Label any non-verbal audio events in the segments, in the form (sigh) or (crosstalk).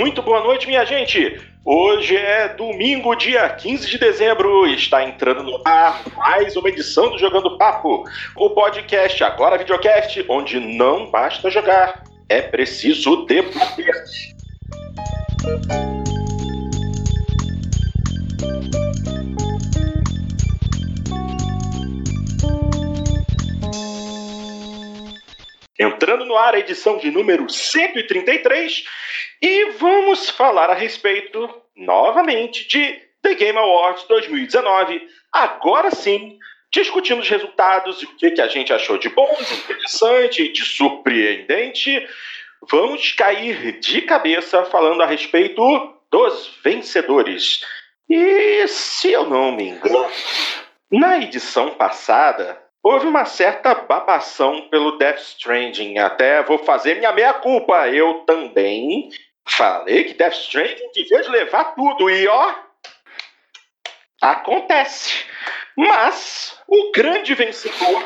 Muito boa noite, minha gente. Hoje é domingo, dia 15 de dezembro, e está entrando no ar mais uma edição do Jogando Papo, o podcast, agora videocast, onde não basta jogar, é preciso debater. Entrando no ar a edição de número 133 e vamos falar a respeito novamente de The Game Awards 2019. Agora sim, discutindo os resultados, o que, que a gente achou de bom, de interessante, de surpreendente. Vamos cair de cabeça falando a respeito dos vencedores. E se eu não me engano, na edição passada Houve uma certa babação pelo Death Stranding. Até vou fazer minha meia-culpa. Eu também falei que Death Stranding devia levar tudo. E ó, acontece. Mas o grande vencedor,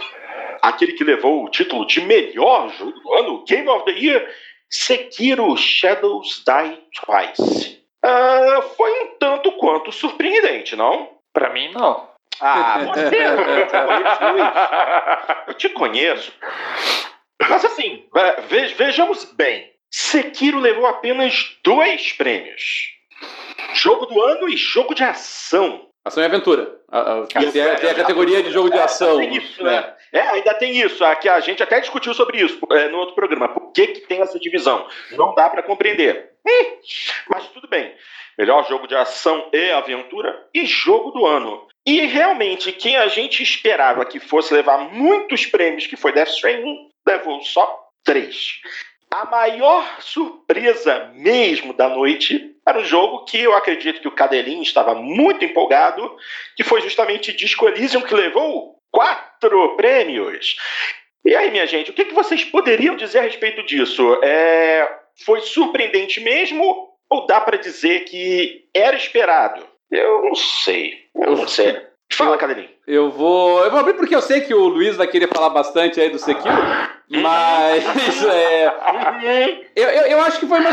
aquele que levou o título de melhor jogo do ano, Game of the Year, Sekiro Shadows Die Twice. Uh, foi um tanto quanto surpreendente, não? Para mim, não. Ah, você (laughs) Eu te conheço. Mas assim, vejamos bem. Sekiro levou apenas dois prêmios: Jogo do ano e jogo de ação. Ação e aventura. A, a, tem, a, tem, a, categoria de jogo de ação. Tem isso, né? né? É, ainda tem isso. Aqui a gente até discutiu sobre isso é, no outro programa. Por que, que tem essa divisão? Não dá para compreender. Hum, mas tudo bem. Melhor jogo de ação e aventura e jogo do ano. E realmente, quem a gente esperava que fosse levar muitos prêmios, que foi Death Stranding, levou só três. A maior surpresa mesmo da noite era um jogo que eu acredito que o Cadelinho estava muito empolgado, que foi justamente Disco Elysium, que levou quatro prêmios. E aí, minha gente, o que, vocês poderiam dizer a respeito disso? É... Foi surpreendente mesmo ou dá para dizer que era esperado? Eu não sei. Eu não sei. Fala, Cadelinho. Eu vou. Eu vou abrir porque eu sei que o Luiz vai querer falar bastante aí do Sekiro. Mas (laughs) é. Eu, eu, eu, acho que foi uma.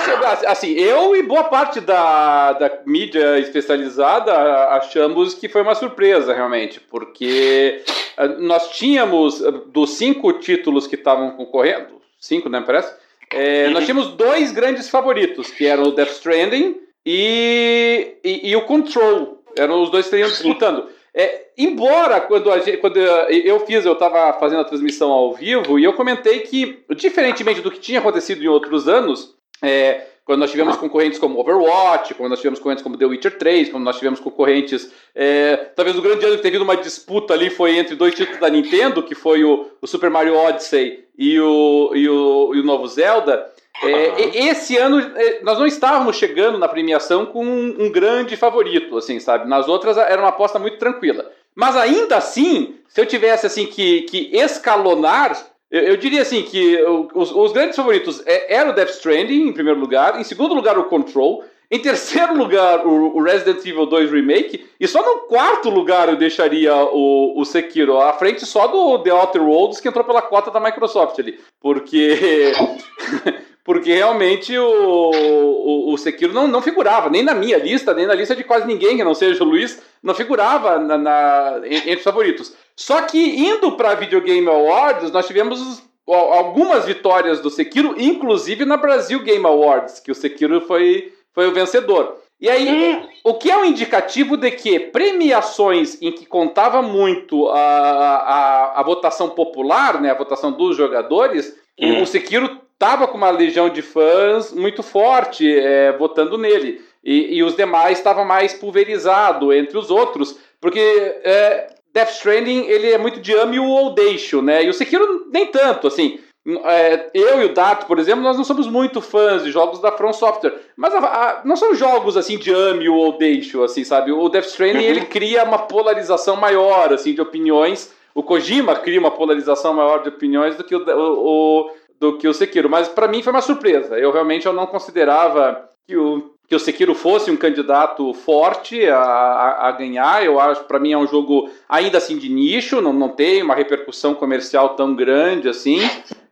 Assim, eu e boa parte da, da mídia especializada achamos que foi uma surpresa, realmente. Porque ah, nós tínhamos, ah, dos cinco títulos que estavam concorrendo, cinco, né, parece? É, nós tínhamos dois grandes favoritos, que eram o Death Stranding e, e, e o Control. Eram os dois que estariam disputando. É, embora quando, gente, quando eu fiz, eu estava fazendo a transmissão ao vivo e eu comentei que, diferentemente do que tinha acontecido em outros anos, é, quando nós tivemos concorrentes como Overwatch, quando nós tivemos concorrentes como The Witcher 3, quando nós tivemos concorrentes. É, talvez o grande ano que teve uma disputa ali foi entre dois títulos da Nintendo, que foi o, o Super Mario Odyssey e o, e o, e o novo Zelda. É, esse ano é, nós não estávamos chegando na premiação com um, um, grande favorito, assim, sabe? Nas outras era uma aposta muito tranquila. Mas ainda assim, se eu tivesse assim que, que escalonar, eu, eu diria assim que os, os grandes favoritos é, era o Death Stranding em primeiro lugar, em segundo lugar o Control, em terceiro lugar, o, Resident Evil 2 Remake. E só no quarto lugar eu deixaria o, o Sekiro, à frente só do The Outer Worlds, que entrou pela cota da Microsoft ali. Porque. (laughs) porque realmente o, o, o, Sekiro não, não figurava, nem na minha lista, nem na lista de quase ninguém que não seja o Luiz, não figurava na, na entre os favoritos. Só que indo para Video Game Awards, nós tivemos algumas vitórias do Sekiro, inclusive na Brasil Game Awards, que o Sekiro foi, foi o vencedor. E aí, hum. o que é um indicativo de que premiações em que contava muito a, a, a votação popular, né, a votação dos jogadores, hum. o Sekiro estava com uma legião de fãs muito forte é, votando nele. E, e os demais estavam mais pulverizado entre os outros, porque é, Death Stranding ele é muito de ame ou deixo, né? E o Sekiro nem tanto, assim. É, eu e o Dato, por exemplo, nós não somos muito fãs de jogos da From Software, mas a, a, não são jogos assim de ame ou deixo, assim, sabe? O Death Stranding uhum. ele cria uma polarização maior, assim, de opiniões. O Kojima cria uma polarização maior de opiniões do que o, o, do que o Sekiro. Mas para mim foi uma surpresa. Eu realmente eu não considerava que o, que o Sekiro fosse um candidato forte a, a, a ganhar. Eu acho, para mim, é um jogo ainda assim de nicho, não, não tem uma repercussão comercial tão grande assim.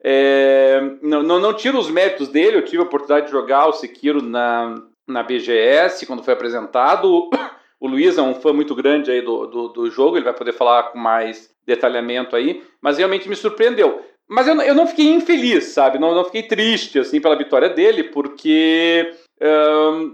é, não, não, não tiro os méritos dele, eu tive a oportunidade de jogar o Sekiro na, na BGS, quando foi apresentado. O Luiz é um fã muito grande aí do, do, do, jogo, ele vai poder falar com mais detalhamento aí, mas realmente me surpreendeu. Mas eu, eu não fiquei infeliz, sabe? Não, não fiquei triste, assim, pela vitória dele, porque um,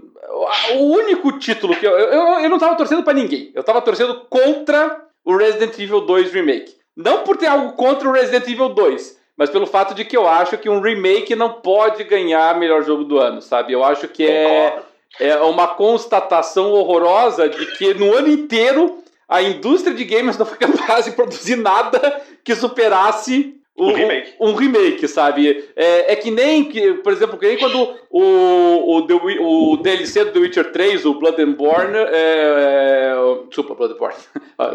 o único título que eu, eu, eu não estava torcendo para ninguém, eu estava torcendo contra o Resident Evil 2 Remake. Não por ter algo contra o Resident Evil 2, mas pelo fato de que eu acho que um remake não pode ganhar melhor jogo do ano, sabe? Eu acho que é, é uma constatação horrorosa de que no ano inteiro a indústria de games (laughs) não foi capaz de produzir nada que superasse um, um, remake. Um, remake, sabe? É, é, que nem, que, por exemplo, que nem quando o, o, The, o DLC do The Witcher 3, o Blood and Born. É, é, desculpa, Blood and Born.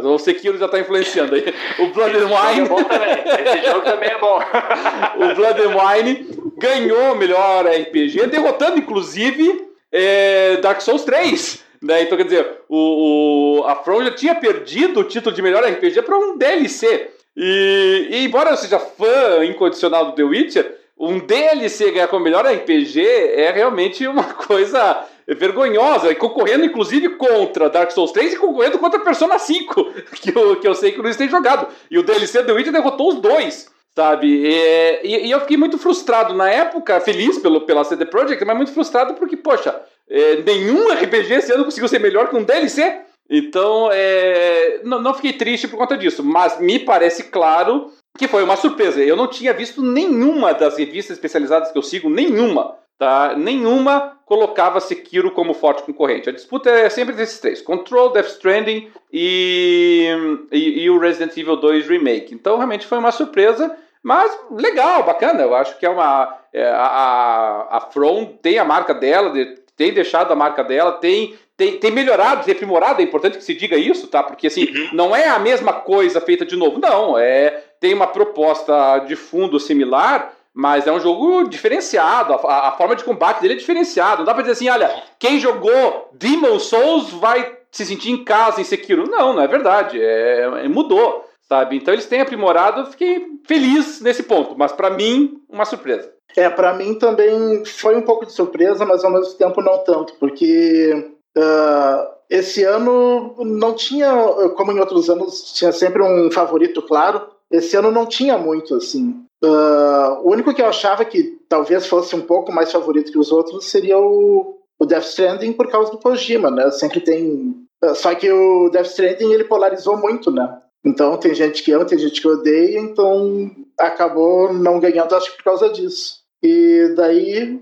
O (laughs) Sekiro já está influenciando aí. O Blood and Wine. É Esse jogo também é bom. (laughs) o Blood and Wine ganhou o melhor RPG, derrotando inclusive é, Dark Souls 3. Né? Então, quer dizer, o, o, a From já tinha perdido o título de melhor RPG para um DLC. E, e, embora eu seja fã incondicional do The Witcher, um DLC ganhar como melhor RPG é realmente uma (laughs) coisa vergonhosa, e concorrendo inclusive contra Dark Souls 3 e concorrendo contra Persona 5, (laughs) que eu, que eu sei que o Luiz tem jogado. E o DLC do The Witcher derrotou os dois, sabe? E, e, e, eu fiquei muito frustrado na época, feliz pelo, pela CD Projekt, mas muito frustrado porque, poxa, é, nenhum RPG esse ano conseguiu ser melhor que um DLC. Então, é, não, não fiquei triste por conta disso, mas me parece claro que foi uma surpresa. Eu não tinha visto nenhuma das revistas especializadas que eu sigo, nenhuma, tá? Nenhuma colocava Sekiro como forte concorrente. A disputa é sempre desses três: Control, Death Stranding e, e, e o Resident Evil 2 Remake. Então, realmente foi uma surpresa. Mas legal, bacana. Eu acho que é uma. É, a, a From tem a marca dela, tem deixado a marca dela, tem tem, tem melhorado, tem aprimorado, é importante que se diga isso, tá? Porque assim, uhum. não é a mesma coisa feita de novo, não. É, tem uma proposta de fundo similar, mas é um jogo diferenciado. A, a forma de combate dele é diferenciada. Não dá pra dizer assim, olha, quem jogou Demon Souls vai se sentir em casa em Sekiro. Não, não é verdade. É, é mudou, sabe? Então eles têm aprimorado, eu fiquei feliz nesse ponto, mas para mim, uma surpresa. É, para mim também foi um pouco de surpresa, mas ao mesmo tempo não tanto, porque Uh, esse ano não tinha, como em outros anos, tinha sempre um favorito, claro. Esse ano não tinha muito, assim. Uh, o único que eu achava que talvez fosse um pouco mais favorito que os outros seria o, o Death Stranding por causa do Kojima, né? Sempre tem. Uh, só que o Death Stranding ele polarizou muito, né? Então tem gente que ama, tem gente que odeia, então acabou não ganhando, acho que por causa disso. E daí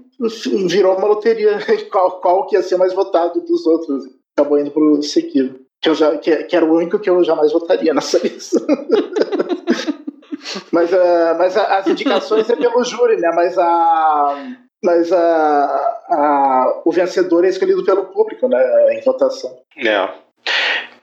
virou uma loteria (laughs) qual, qual que ia ser mais votado dos outros. Acabou indo pro Sekiro. Que, eu já, que, que, era o único que eu jamais votaria nessa lista. (laughs) mas uh, mas as indicações é pelo júri, né? Mas a. Mas a, a, o vencedor é escolhido pelo público, né? Em votação. É.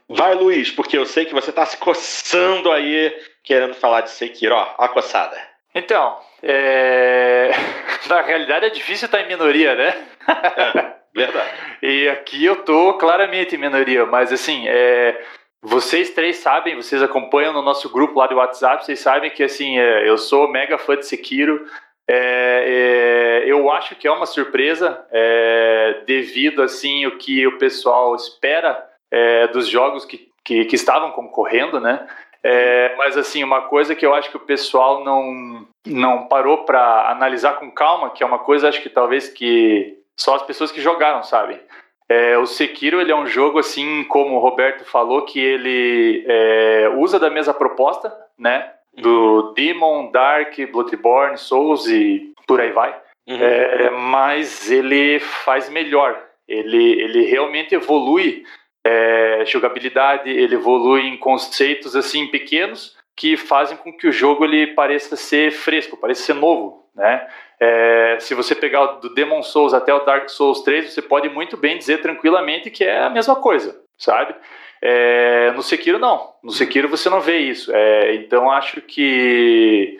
Vai, Luiz, porque eu sei que você está se coçando aí querendo falar de Sekiro. Ó, a coçada. Então, é... (laughs) na realidade é difícil estar em minoria, né? É, verdade. (laughs) e aqui eu tô claramente em minoria, mas assim, é... vocês três sabem, vocês acompanham no nosso grupo lá do WhatsApp, vocês sabem que assim, é... eu sou mega fã de Sekiro. É, é, eu acho que é uma surpresa é, devido assim o que o pessoal espera dos jogos que, que, que, estavam concorrendo, né? É, mas assim, uma coisa que eu acho que o pessoal não, não parou para analisar com calma, que é uma coisa acho que talvez que só as pessoas que jogaram sabem. É, o Sekiro ele é um jogo assim, como o Roberto falou, que ele é, usa da mesma proposta, né? Do Demon, Dark, Bloodborne, Souls e por aí vai. Uhum. É, mas ele faz melhor. Ele, ele realmente evolui é, jogabilidade, ele evolui em conceitos assim pequenos que fazem com que o jogo ele pareça ser fresco, pareça ser novo, né? É, se você pegar o do Demon Souls até o Dark Souls 3, você pode muito bem dizer tranquilamente que é a mesma coisa, sabe? É, no Sekiro não, no Sekiro você não vê isso. É, então acho que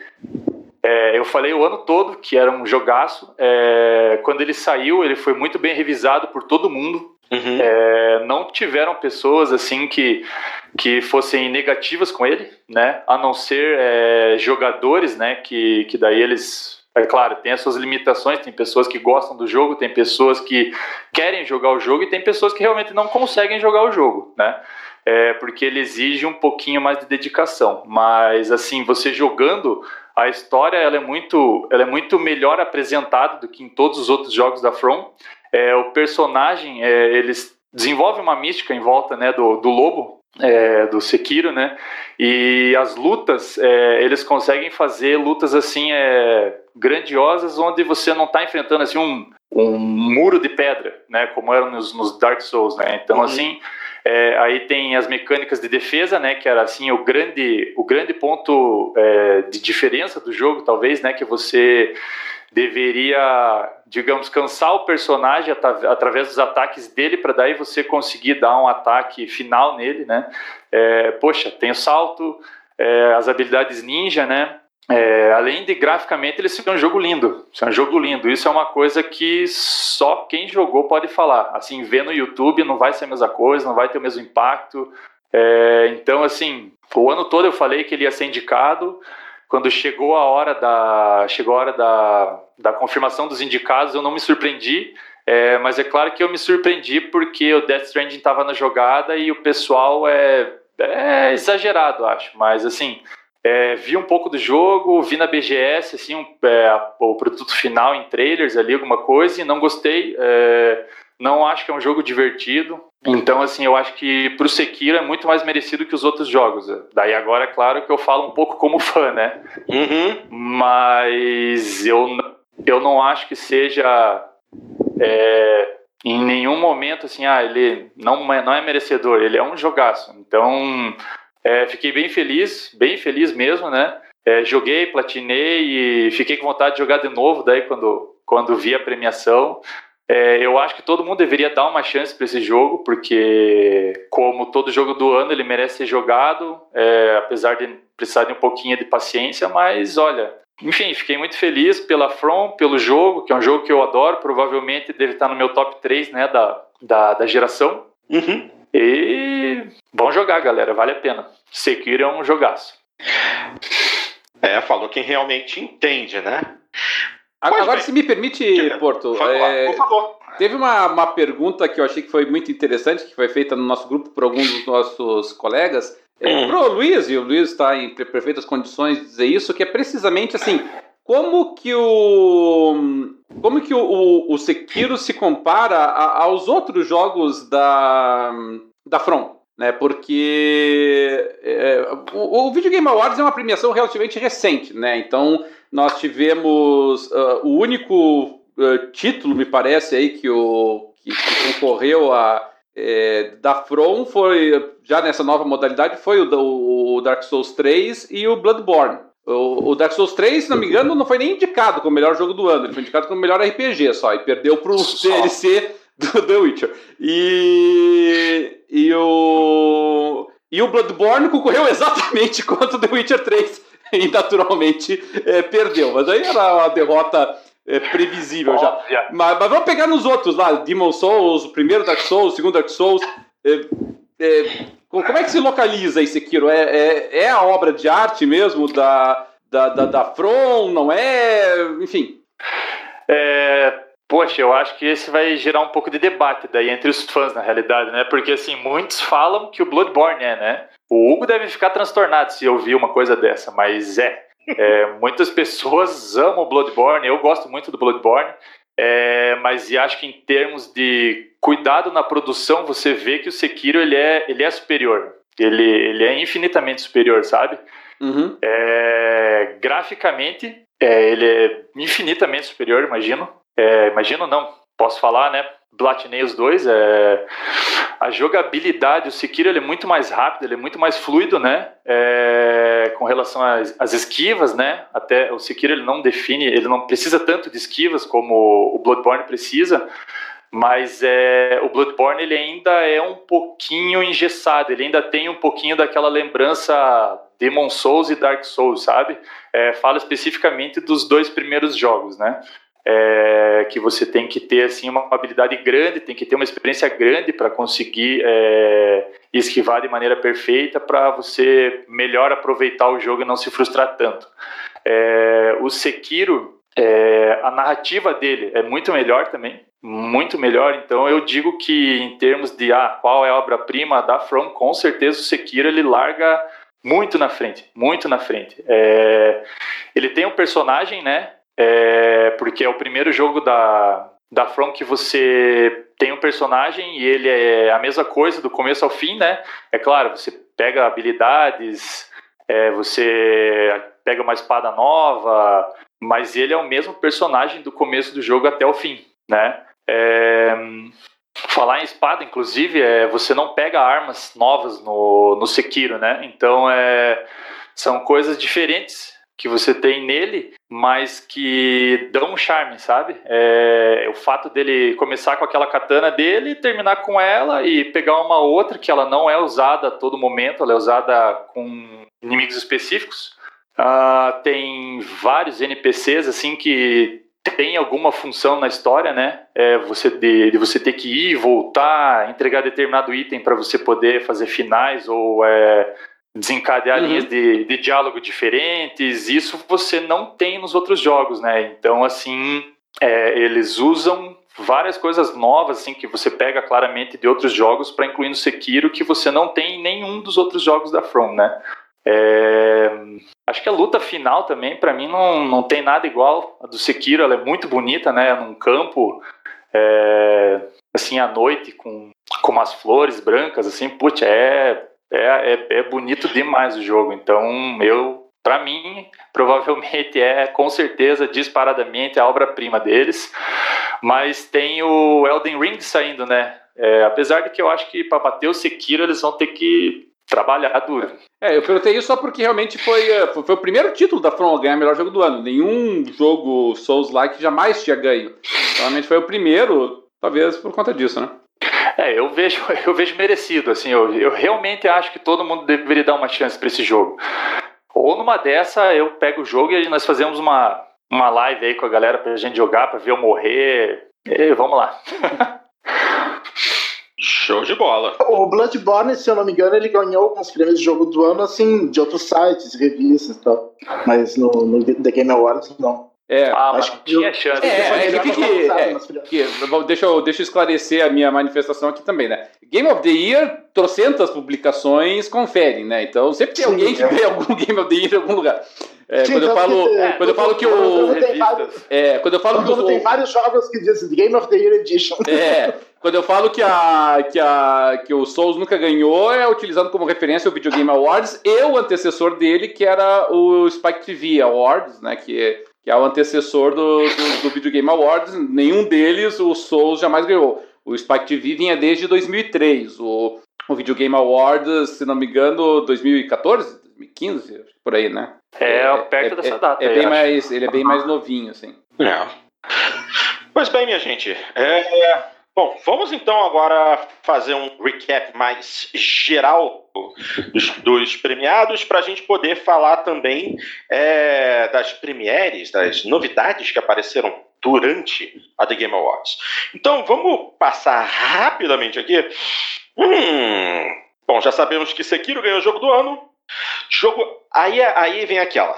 é, eu falei o ano todo que era um jogaço. É, quando ele saiu, ele foi muito bem revisado por todo mundo. Uhum. É, não tiveram pessoas assim que, que fossem negativas com ele, né? A não ser é, jogadores, né? Que, que daí eles é claro, tem as suas limitações, tem pessoas que gostam do jogo, tem pessoas que querem jogar o jogo e tem pessoas que realmente não conseguem jogar o jogo, né? É porque ele exige um pouquinho mais de dedicação. Mas assim, você jogando, a história ela é muito, ela é muito melhor apresentada do que em todos os outros jogos da From. É, o personagem, é, eles desenvolvem uma mística em volta né, do, do lobo, é, do Sekiro, né? E as lutas, é, eles conseguem fazer lutas assim é, grandiosas, onde você não está enfrentando assim um, um muro de pedra, né? Como eram nos, nos Dark Souls, né? Então uhum. assim, é, aí tem as mecânicas de defesa, né? Que era assim o grande o grande ponto é, de diferença do jogo, talvez, né? Que você deveria, digamos, cansar o personagem através dos ataques dele para daí você conseguir dar um ataque final nele, né? É, poxa, tem o salto, é, as habilidades ninja, né? É, além de graficamente ele ser um jogo lindo, é um jogo lindo. Isso é uma coisa que só quem jogou pode falar. Assim, ver no YouTube não vai ser a mesma coisa, não vai ter o mesmo impacto. É, então, assim, o ano todo eu falei que ele ia ser indicado quando chegou a hora da chegou a hora da, da confirmação dos indicados, eu não me surpreendi. É, mas é claro que eu me surpreendi porque o Death Stranding estava na jogada e o pessoal é, é exagerado, acho. Mas assim, é, vi um pouco do jogo, vi na BGS assim, um, é, o produto final em trailers ali, alguma coisa, e não gostei. É, não acho que é um jogo divertido. Então, assim, eu acho que pro Sekiro é muito mais merecido que os outros jogos. Daí agora, é claro que eu falo um pouco como fã, né? Uhum. Mas eu, eu não acho que seja é, em nenhum momento assim, ah, ele não é, não é merecedor, ele é um jogaço. Então, é, fiquei bem feliz, bem feliz mesmo, né? É, joguei, platinei e fiquei com vontade de jogar de novo daí quando, quando vi a premiação. É, eu acho que todo mundo deveria dar uma chance para esse jogo, porque, como todo jogo do ano, ele merece ser jogado, é, apesar de precisar de um pouquinho de paciência. Mas olha, enfim, fiquei muito feliz pela From, pelo jogo, que é um jogo que eu adoro, provavelmente deve estar no meu top 3 né, da, da, da geração. Uhum. E vão jogar, galera, vale a pena. Sekiro é um jogaço. É, falou quem realmente entende, né? Agora, agora se me permite, Porto, é. Teve uma, uma pergunta que eu achei que foi muito interessante, que foi feita no nosso grupo por alguns dos nossos colegas. É, hum. Pro Luiz, e o Luiz está em perfeitas condições de dizer isso, que é precisamente assim, como que o como que o, o, o Sekiro se compara a, aos outros jogos da, da From? Né, porque é, o, o Video Game Awards é uma premiação relativamente recente, né? Então nós tivemos uh, o único uh, título, me parece, aí que, o, que, que concorreu a é, da From foi, já nessa nova modalidade, foi o, o Dark Souls 3 e o Bloodborne. O, o, Dark Souls 3, se não me engano, não foi nem indicado como melhor jogo do ano, ele foi indicado como melhor RPG só, e perdeu pro só. DLC do The Witcher. E, e, o, e o Bloodborne concorreu exatamente (laughs) contra o The Witcher 3 e naturalmente é, perdeu. Mas aí era uma derrota é, previsível já. Mas, mas, vamos pegar nos outros lá: Demon Souls, o primeiro Dark Souls, o segundo Dark Souls. É, é como é que se localiza esse Sekiro? É, é, é, a obra de arte mesmo da, da, da, da From? Não é? Enfim. É, Poxa, eu acho que esse vai gerar um pouco de debate daí entre os fãs, na realidade, né? Porque, assim, muitos falam que o Bloodborne é, né? O Hugo deve ficar transtornado se ouvir uma coisa dessa, mas é. é (laughs) muitas pessoas amam o Bloodborne, eu gosto muito do Bloodborne, é, mas acho que em termos de cuidado na produção, você vê que o Sekiro ele é, ele é superior. Ele, ele é infinitamente superior, sabe? Uhum. É, graficamente, é, ele é infinitamente superior, imagino. É, imagino não, posso falar, né? Platinei os dois. É... A jogabilidade, o Sekiro ele é muito mais rápido, ele é muito mais fluido, né? É... Com relação às, às, esquivas, né? Até o Sekiro ele não define, ele não precisa tanto de esquivas como o Bloodborne precisa, mas é, o Bloodborne ele ainda é um pouquinho engessado, ele ainda tem um pouquinho daquela lembrança Demon Souls e Dark Souls, sabe? É, fala especificamente dos dois primeiros jogos, né? É, que você tem que ter assim uma habilidade grande, tem que ter uma experiência grande para conseguir é, esquivar de maneira perfeita para você melhor aproveitar o jogo e não se frustrar tanto. É, o Sekiro, é, a narrativa dele é muito melhor também, muito melhor. Então eu digo que em termos de ah, qual é a obra-prima da From, com certeza o Sekiro ele larga muito na frente, muito na frente. É, ele tem um personagem, né? É, porque é o primeiro jogo da, da From que você tem um personagem e ele é a mesma coisa do começo ao fim, né? É claro, você pega habilidades, é, você pega uma espada nova, mas ele é o mesmo personagem do começo do jogo até o fim, né? É, falar em espada, inclusive, é, você não pega armas novas no, no Sekiro, né? Então é, são coisas diferentes que você tem nele, mas que dão um charme, sabe? É, o fato dele começar com aquela katana dele, terminar com ela e pegar uma outra que ela não é usada a todo momento, ela é usada com inimigos específicos. Uh, tem vários NPCs assim que tem alguma função na história, né? É você de, de, você ter que ir, voltar, entregar determinado item para você poder fazer finais ou é, desencadear uhum. linhas de, de diálogo diferentes. Isso você não tem nos outros jogos, né? Então, assim, é, eles usam várias coisas novas, assim, que você pega claramente de outros jogos para incluir no Sekiro que você não tem em nenhum dos outros jogos da From, né? É, acho que a luta final também, para mim, não, não tem nada igual. A do Sekiro, ela é muito bonita, né? Num campo, é, assim, à noite, com, com umas flores brancas, assim, putz, é, é, é, é bonito demais o jogo. Então, eu, para mim, (laughs) provavelmente é, com certeza, disparadamente a obra-prima deles. Mas tem o Elden Ring saindo, né? É, apesar de que eu acho que para bater o Sekiro eles vão ter que trabalhar duro. É, eu perguntei isso só porque realmente foi, foi, foi o primeiro título da From a ganhar melhor jogo do ano. Nenhum jogo Souls-like jamais tinha ganho. Realmente foi o primeiro, talvez por conta disso, né? É, eu vejo, (laughs) eu vejo merecido, assim, eu, eu realmente acho que todo mundo deveria dar uma chance para esse jogo. Ou numa dessa eu pego o jogo e nós fazemos uma, uma live aí com a galera pra gente jogar, pra ver eu morrer. E vamos lá. (laughs) Show de bola. O Bloodborne, se eu não me engano, ele ganhou alguns prêmios de jogo do ano, assim, de outros sites, revistas e tal. Mas no, no The Game Awards, não. É, ah, acho que tinha chance. É, é, é, que, que, é, que, deixa, eu, deixa eu esclarecer a minha manifestação aqui também, né? Game of the Year, trocentas publicações conferem, né? Então sempre tem Sim, alguém que é. ganha (laughs) algum Game of the Year em algum lugar. É, Sim, quando, eu falo, que, quando eu falo que o. É, quando eu falo que o. Tem vários jogos que dizem Game of the Year Edition. É, quando eu falo que, a, que, a, que o Souls nunca ganhou, é utilizando como referência o Video Game Awards e o antecessor dele, que era o Spike TV Awards, né? Que que é o antecessor do, do, do Video Game Awards. Nenhum deles o Souls jamais ganhou. O Spike TV vinha desde 2003. O, o Video Game Awards, se não me engano, 2014, 2015, por aí, né? É, é perto é, dessa é, data. É, bem mais, ele é bem mais novinho, assim. É. Pois bem, minha gente. É, Bom, vamos então agora fazer um recap mais geral dos, dos premiados para a gente poder falar também é, das premieres, das novidades que apareceram durante a The Game Awards. Então vamos passar rapidamente aqui. Hum, bom, já sabemos que Sekiro ganhou o jogo do ano. Jogo. Aí, aí vem aquela.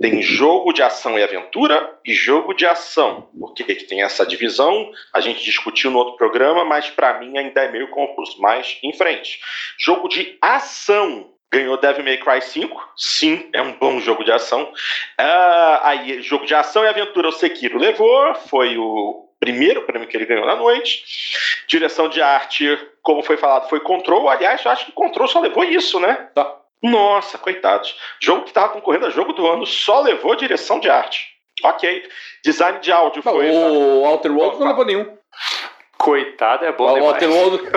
Tem jogo de ação e aventura e jogo de ação. Por que, que tem essa divisão? A gente discutiu no outro programa, mas para mim ainda é meio confuso. Mas em frente. Jogo de ação. Ganhou Devil May Cry 5? Sim, é um bom jogo de ação. Uh, aí, jogo de ação e aventura, o Sekiro levou. Foi o primeiro prêmio que ele ganhou na noite. Direção de arte, como foi falado, foi Control. Aliás, eu acho que Control só levou isso, né? Tá. Nossa, coitados. Jogo que estava concorrendo a jogo do ano só levou direção de arte. Ok. Design de áudio não, foi. O Alter World não levou nenhum. Coitado, é bom o Outer Worlds,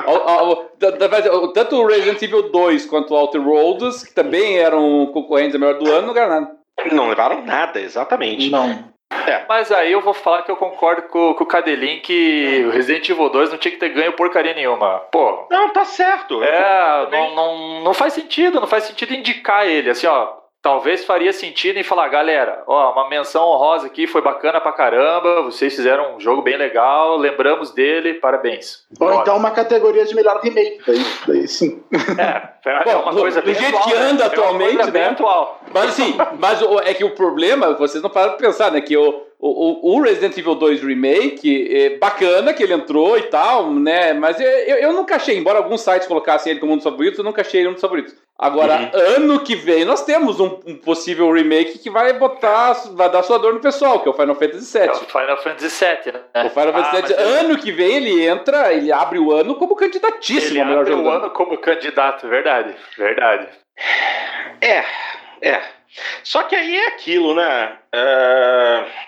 tanto o Resident Evil 2 quanto o Outer Worlds, que também eram concorrentes a melhor do ano, não ganharam nada. Não levaram nada, exatamente. Não. É. Mas aí eu vou falar que eu concordo com, com o Cadelin que o Resident Evil 2 não tinha que ter ganho porcaria nenhuma. Pô. Não, tá certo. É, não, não, não faz sentido, não faz sentido indicar ele. Assim, ó, talvez faria sentido em falar, galera, ó, uma menção honrosa aqui, foi bacana pra caramba, vocês fizeram um jogo bem legal, lembramos dele, parabéns. Ou Ótimo. então uma categoria de melhor remake, daí, daí sim. (laughs) É, é Bom, uma coisa bem Do jeito atual, que anda né? atualmente, né? Atual. Mas assim, mas é que o problema, vocês não param pra pensar, né, que o, o, o Resident Evil 2 Remake, é bacana que ele entrou e tal, né, mas eu, eu nunca achei, embora alguns sites colocassem ele como um dos favoritos, eu nunca achei ele um dos favoritos. Agora, uhum. ano que vem, nós temos um, um, possível remake que vai botar, vai dar sua dor no pessoal, que é o Final Fantasy VII. É o Final Fantasy VII, né? O Final Fantasy VII, ah, ano que vem ele entra, ele abre o ano como candidatíssimo ele ao melhor abre jogo. o ano como candidato, verdade, verdade. É, é. Só que aí é aquilo, né? Uh...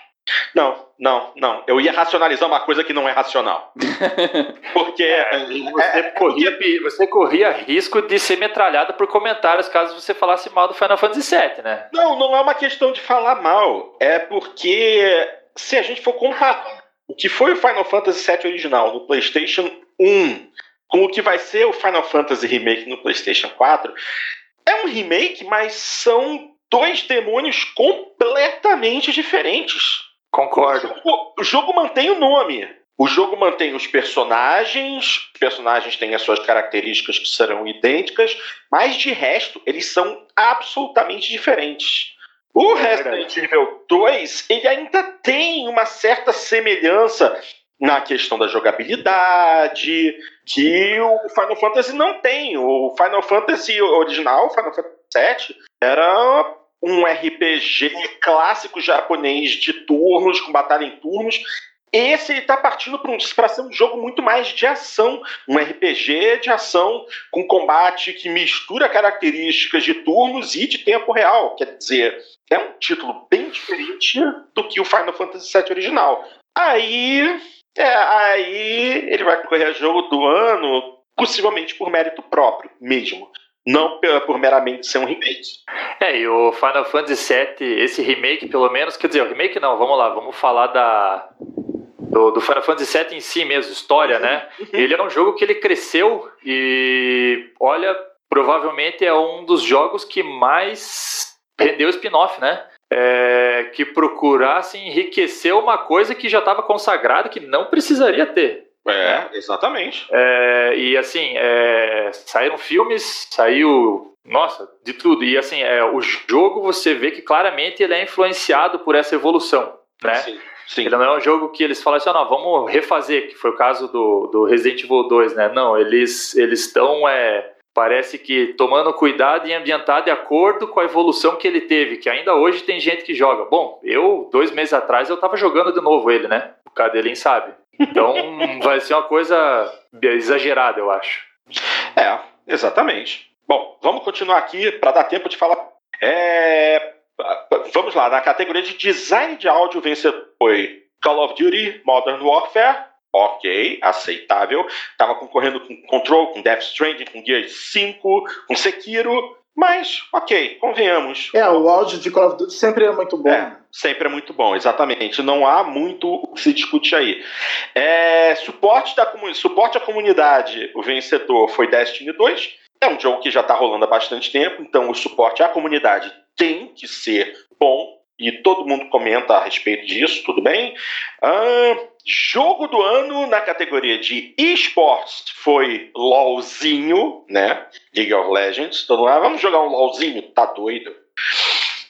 Não, não, não. Eu ia racionalizar uma coisa que não é racional. (laughs) Porque. É, você, é, corria, você corria risco de ser metralhado por comentários caso você falasse mal do Final Fantasy VII, né? Não, não é uma questão de falar mal. É porque se a gente for comparar o que foi o Final Fantasy VII original no PlayStation 1 com o que vai ser o Final Fantasy Remake no PlayStation 4, é um remake, mas são dois demônios completamente diferentes. Concordo. O jogo, o jogo mantém o nome. O jogo mantém os personagens, os personagens têm as suas características que serão idênticas, mas de resto, eles são absolutamente diferentes. O é Resident Evil 2, ele ainda tem uma certa semelhança na questão da jogabilidade, que o Final Fantasy não tem. O Final Fantasy original, o Final Fantasy VII, era um RPG clássico japonês de turnos, com batalha em turnos. Esse está partindo para ser um jogo muito mais de ação, um RPG de ação com combate que mistura características de turnos e de tempo real. Quer dizer, é um título bem diferente do que o Final Fantasy VII original. Aí, é, aí ele vai concorrer a jogo do ano, possivelmente por mérito próprio mesmo não por meramente ser um remake. É, e o Final Fantasy VII, esse remake, pelo menos, quer dizer, o remake não, vamos lá, vamos falar da do, do Final Fantasy VII em si mesmo, história, né? Uhum. Ele é um jogo que ele cresceu e, olha, provavelmente é um dos jogos que mais rendeu spin-off, né? É, que procurasse enriquecer uma coisa que já estava consagrada, que não precisaria ter. É, exatamente. É, e assim, é, saíram filmes, saiu. Nossa, de tudo. E assim, é, o jogo você vê que claramente ele é influenciado por essa evolução, né? Sim. Sim. Ele não é um jogo que eles falam assim, oh, não, vamos refazer, que foi o caso do, do Resident Evil 2, né? Não, eles estão, é, parece que tomando cuidado e ambientado de acordo com a evolução que ele teve, que ainda hoje tem gente que joga. Bom, eu, dois meses atrás, eu tava jogando de novo ele, né? O Cadelin sabe. Então vai ser uma coisa exagerada, eu acho. É, exatamente. Bom, vamos continuar aqui para dar tempo de falar. É, vamos lá, na categoria de design de áudio vencedor foi Call of Duty Modern Warfare. Ok, aceitável. Tava concorrendo com Control, com Death Stranding, com Gears 5, com Sekiro. Mas, ok, convenhamos. É, o áudio de Call of Duty sempre é muito bom. É, sempre é muito bom, exatamente. Não há muito o que se discute aí. É, suporte, da, suporte à comunidade, o vencedor foi Destiny 2. É um jogo que já está rolando há bastante tempo, então o suporte à comunidade tem que ser bom e todo mundo comenta a respeito disso, tudo bem. Ah, jogo do ano na categoria de esports foi LOLzinho, né? League of Legends. Todo mundo, ah, vamos jogar um LOLzinho? Tá doido.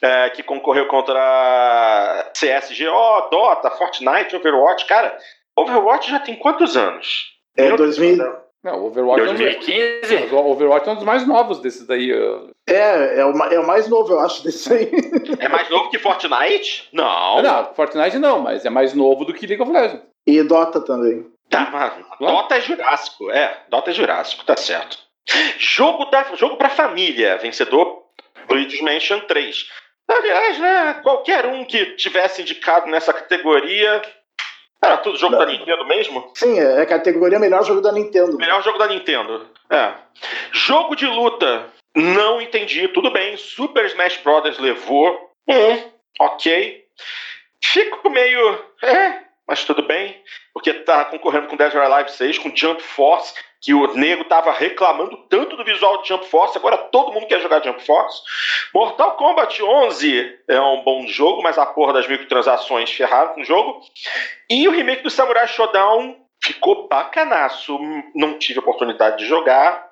É, que concorreu contra CSGO, Dota, Fortnite, Overwatch. Cara, Overwatch já tem quantos anos? É, 2000, não, Overwatch 2015? É um, o Overwatch é um dos mais novos desses daí. É, é o, é o mais novo, eu acho, desse aí. É mais novo que Fortnite? Não. Não, Fortnite não, mas é mais novo do que League of Legends. E Dota também. Tá, mas Dota é Jurássico, é, Dota é Jurássico, tá certo. Jogo, da, jogo pra família, vencedor Luigi's Mansion 3. Aliás, né, qualquer um que tivesse indicado nessa categoria era tudo jogo Não. da Nintendo mesmo? Sim, é a categoria melhor jogo da Nintendo. Melhor jogo da Nintendo. É. Jogo de luta. Não entendi. Tudo bem. Super Smash Bros. levou. Hum, ok. Fico meio. É, mas tudo bem, porque tá concorrendo com Dead or Alive 6, com Jump Force, que o nego tava reclamando tanto do visual de Jump Force, agora todo mundo quer jogar Jump Force. Mortal Kombat 11 é um bom jogo, mas a porra das microtransações ferraram com o jogo. E o remake do Samurai Shodown ficou bacanaço. Não tive oportunidade de jogar,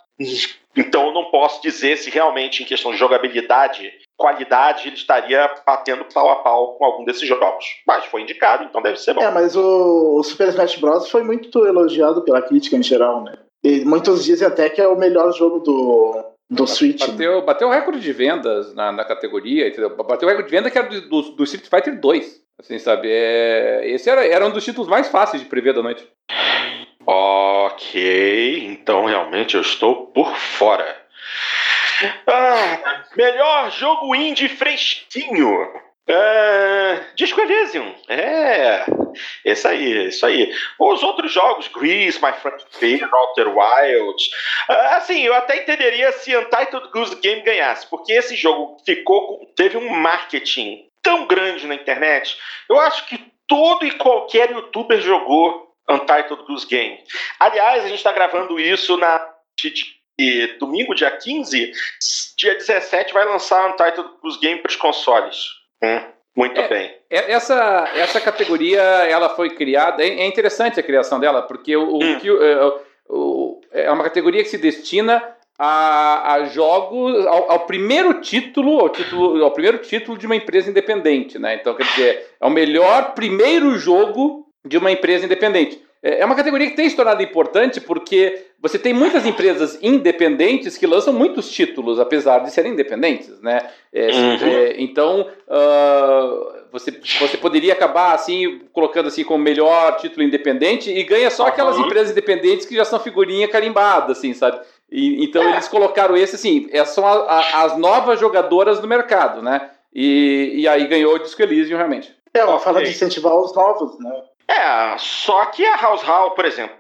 então eu não posso dizer se realmente, em questão de jogabilidade, qualidade, ele estaria batendo pau a pau com algum desses jogos. Mas foi indicado, então deve ser bom. É, mas o, o Super Smash Bros. foi muito elogiado pela crítica em geral, né? E muitos dizem até que é o melhor jogo do, do Switch. Bateu, né? bateu recorde de vendas na, na categoria, entendeu? Bateu recorde de venda que era do, do, do Street Fighter 2. Assim, sabe? É, esse era, era um dos títulos mais fáceis de prever da noite. Ok, então realmente eu estou por fora. Ah, melhor jogo indie fresquinho. É, Disco Elysium. É, isso aí, isso aí. Os outros jogos, Grease, My Friend Fear, Outer Wilds. Assim, eu até entenderia se Untitled Goose Game ganhasse, porque esse jogo ficou, teve um marketing tão grande na internet. Eu acho que todo e qualquer youtuber jogou Untitled Goose Game. Aliás, a gente está gravando isso na domingo, dia 15. Dia 17 vai lançar Untitled Goose Game para os consoles. Hum, muito é, bem. Essa, essa categoria ela foi criada. É interessante a criação dela, porque o, hum. o, o, é uma categoria que se destina a, a jogos ao, ao, primeiro título, ao título, ao primeiro título de uma empresa independente, né? Então, quer dizer, é o melhor primeiro jogo de uma empresa independente. É uma categoria que tem se tornado importante porque você tem muitas empresas independentes que lançam muitos títulos, apesar de serem independentes, né? É, uhum. é, então, uh, você, você poderia acabar, assim, colocando assim como melhor título independente e ganha só uhum. aquelas empresas independentes que já são figurinha carimbada, assim, sabe? E, então é. eles colocaram esse, assim, essas são a, a, as novas jogadoras do mercado, né? E, e aí ganhou o Disco Elysium, realmente. É, ela fala de incentivar os novos, né? É, só que a House House, por exemplo,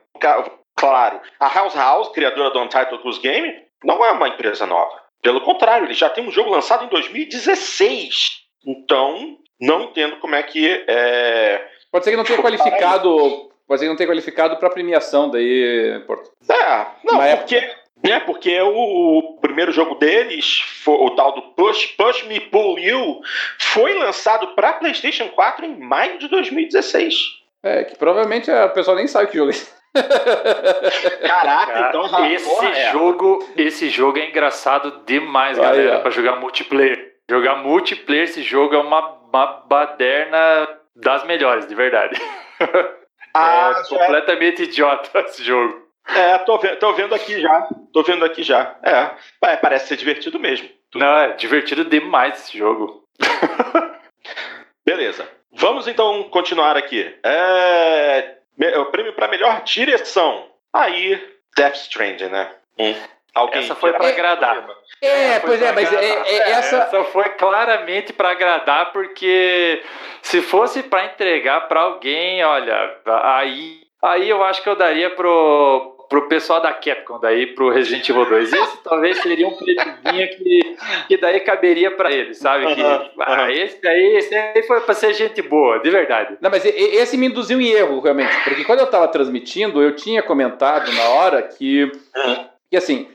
claro, a House House, criadora do Untitled Goose Game, não é uma empresa nova. Pelo contrário, ele já tem um jogo lançado em 2016. Então, não entendo como é que. É... Pode ser que não tenha qualificado. Pode ser que não tenha qualificado para premiação daí, Porto. É, não, Uma porque. Época. É, porque o, o, primeiro jogo deles, foi, o tal do Push, Push Me Pull You, foi lançado para PlayStation 4 em maio de 2016. É, que provavelmente a pessoa nem sabe que jogo é Caraca, Cara, então esse porra, é. jogo, esse jogo é engraçado demais, galera, para jogar multiplayer. Jogar multiplayer esse jogo é uma, uma baderna das melhores, de verdade. (laughs) Ah, é completamente idiota esse jogo. É, tô, ve tô vendo aqui já. Tô vendo aqui já. É, parece ser divertido mesmo. Não, é divertido demais esse jogo. (laughs) Beleza. Vamos então continuar aqui. É, o prêmio para melhor direção. Aí, Death Stranding, né? Hum. Alguém essa foi para agradar. É, é pois é, mas é, é, essa... essa foi claramente para agradar, porque se fosse para entregar para alguém, olha, aí, aí eu acho que eu daria pro pro pessoal da Capcom, daí pro Resident Evil 2. Esse talvez seria um prêmiozinho que, que daí caberia para ele, sabe? Que, ah, esse aí, esse aí foi para ser gente boa, de verdade. Não, mas esse me induziu em erro, realmente, porque quando eu tava transmitindo, eu tinha comentado na hora que, que assim,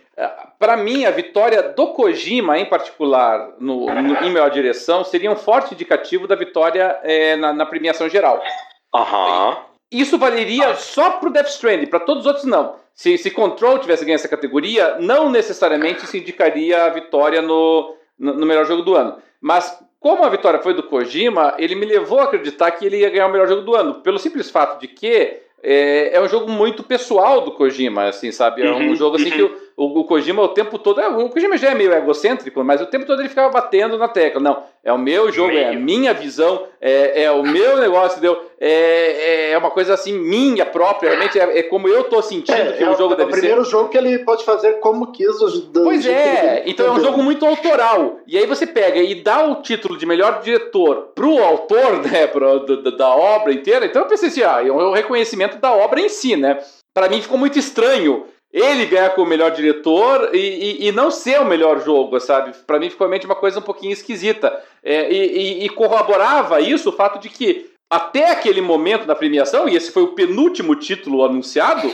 para mim, a vitória do Kojima, em particular, no, no, em melhor direção, seria um forte indicativo da vitória é, na, na, premiação geral. Aham. Isso valeria ah. só pro Death Stranding, para todos os outros não. Se, se Control tivesse ganho essa categoria, não necessariamente se indicaria a vitória no, no, no, melhor jogo do ano. Mas, como a vitória foi do Kojima, ele me levou a acreditar que ele ia ganhar o melhor jogo do ano, pelo simples fato de que é, é um jogo muito pessoal do Kojima, assim, sabe? É um uhum, jogo assim uhum. que o, o, o, Kojima o tempo todo. É, o Kojima já é meio egocêntrico, mas o tempo todo ele ficava batendo na tecla. Não, é o meu jogo, meio. é a minha visão, é, é o meu negócio, entendeu? É, é uma coisa assim, minha própria, realmente é, é como eu tô sentindo é, que o jogo é deve ser. É o primeiro jogo que ele pode fazer como quis. Pois é, então é um jogo muito autoral. E aí você pega e dá o título de melhor diretor pro autor, (laughs) né, pro, da, da obra inteira. Então eu pensei assim, ah, é um reconhecimento da obra em si, né? Para mim ficou muito estranho ele ganhar como melhor diretor e, e, e, não ser o melhor jogo, sabe? Para mim ficou realmente uma coisa um pouquinho esquisita. É, e, e, corroborava isso o fato de que até aquele momento da premiação, e esse foi o penúltimo título anunciado,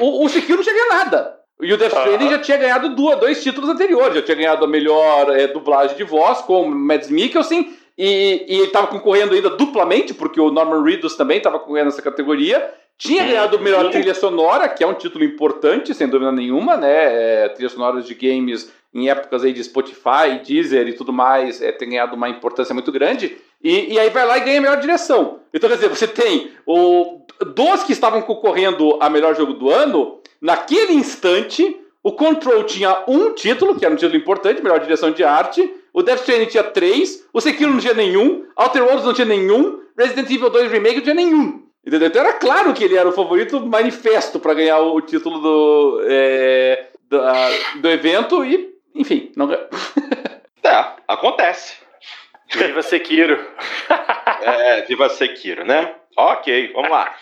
o, o, o Sekiro não tinha ganhado nada. E o Death Stranding já tinha ganhado duas, dois títulos anteriores. Já tinha ganhado a melhor é, dublagem de voz com o Mads Mikkelsen. E, e ele estava concorrendo ainda duplamente, porque o Norman Reedus também estava concorrendo nessa categoria. Tinha ganhado melhor trilha sonora, que é um título importante, sem dúvida nenhuma, né? É, trilhas sonoras de games em épocas aí de Spotify, Deezer e tudo mais, é, tem ganhado uma importância muito grande. E, e aí vai lá e ganha a melhor direção. Então, quer dizer, você tem o, dos que estavam concorrendo a melhor jogo do ano, naquele instante, o Control tinha um título, que era um título importante, melhor direção de arte. O Death Stranding tinha três. O Sekiro não tinha nenhum. Outer Worlds não tinha nenhum. Resident Evil 2 Remake não tinha nenhum. Entendeu? Então era claro que ele era o favorito manifesto para ganhar o, título do, é, do, do evento e, enfim, não (laughs) É, acontece. Viva Sekiro. é, viva Sekiro, né? Ok, vamos lá.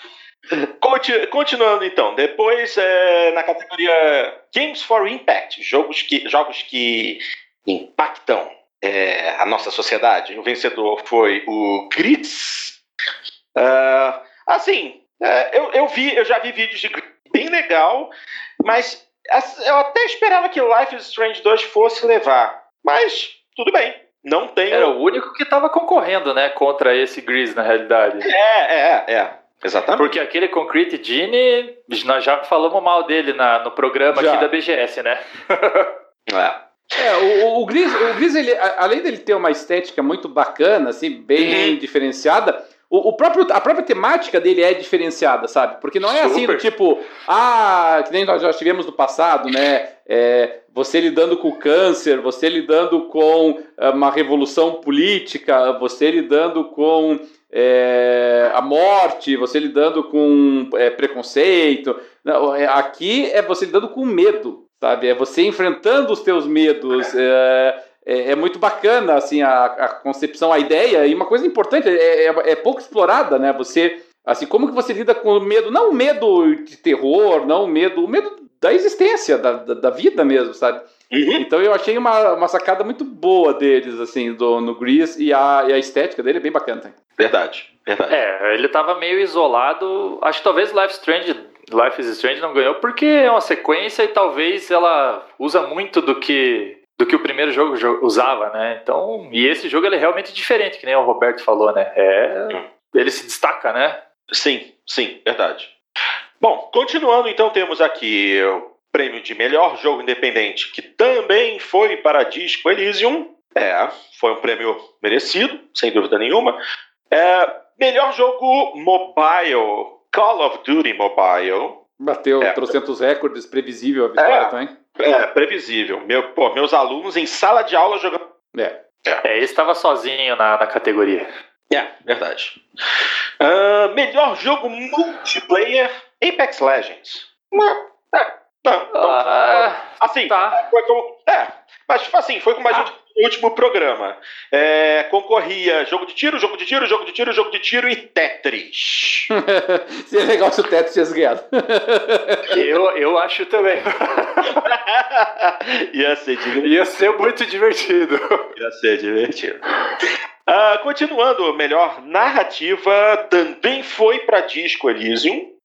Continuando então, depois é, na categoria Games for Impact, jogos que, jogos que impactam é, a nossa sociedade. O vencedor foi o Grits. Uh, assim, é, eu, eu, vi, eu já vi vídeos de bem legal, mas eu até esperava que Life is Strange 2 fosse levar, mas tudo bem. Não tem. Era o único que estava concorrendo, né, contra esse Gris na realidade. É, é, é. Exatamente. Porque aquele Concrete Genie, nós já falamos mal dele na, no programa já. aqui da BGS, né? (laughs) é. É, o, o, Gris, o Gris ele, além dele ter uma estética muito bacana, assim, bem uhum. diferenciada, o, o, próprio, a própria temática dele é diferenciada, sabe? Porque não é Super. assim do tipo, ah, que nem nós já tivemos no passado, né? É, você lidando com o câncer, você lidando com eh, uma revolução política, você lidando com é, a morte, você lidando com é, preconceito. Não, é, aqui é você lidando com medo, sabe? É você enfrentando os teus medos. É, é, é muito bacana assim a, a, concepção, a ideia e uma coisa importante é, é, é, pouco explorada, né? Você assim como que você lida com o medo, não o medo de terror, não o medo, o medo da existência, da, da, da vida mesmo, sabe? Uhum. Então eu achei uma, uma sacada muito boa deles, assim, do, no Grease, e a, e a estética dele é bem bacana. Tá? Verdade, verdade. É, ele tava meio isolado. Acho que talvez Life Strange, Life is Strange não ganhou porque é uma sequência e talvez ela usa muito do que do que o primeiro jogo usava, né? Então, e esse jogo ele é realmente diferente, que nem o Roberto falou, né? É, hum. ele se destaca, né? Sim, sim, verdade. Bom, continuando, então temos aqui o prêmio de melhor jogo independente, que também foi para Disco Elysium. É, foi um prêmio merecido, sem dúvida nenhuma. É, melhor jogo mobile, Call of Duty Mobile. Bateu é, trocentos recordes, previsível a vitória é, também. É, previsível. Meu, pô, meus alunos em sala de aula jogando. É. É, é esse estava sozinho na, na categoria. É, verdade. Uh, melhor jogo multiplayer, Apex Legends. É, não, uh, assim, tá. foi como, é, mas tipo assim, foi como a gente último programa. É, concorria jogo de tiro, jogo de tiro, jogo de tiro, jogo de tiro e Tetris. Seria (laughs) legal se o Tetris tivesse ganhado. (laughs) eu, eu acho também. (laughs) Ia ser divertido. Ia ser muito divertido. Ia ser divertido. Uh, continuando, melhor narrativa também foi para Disco Elysium.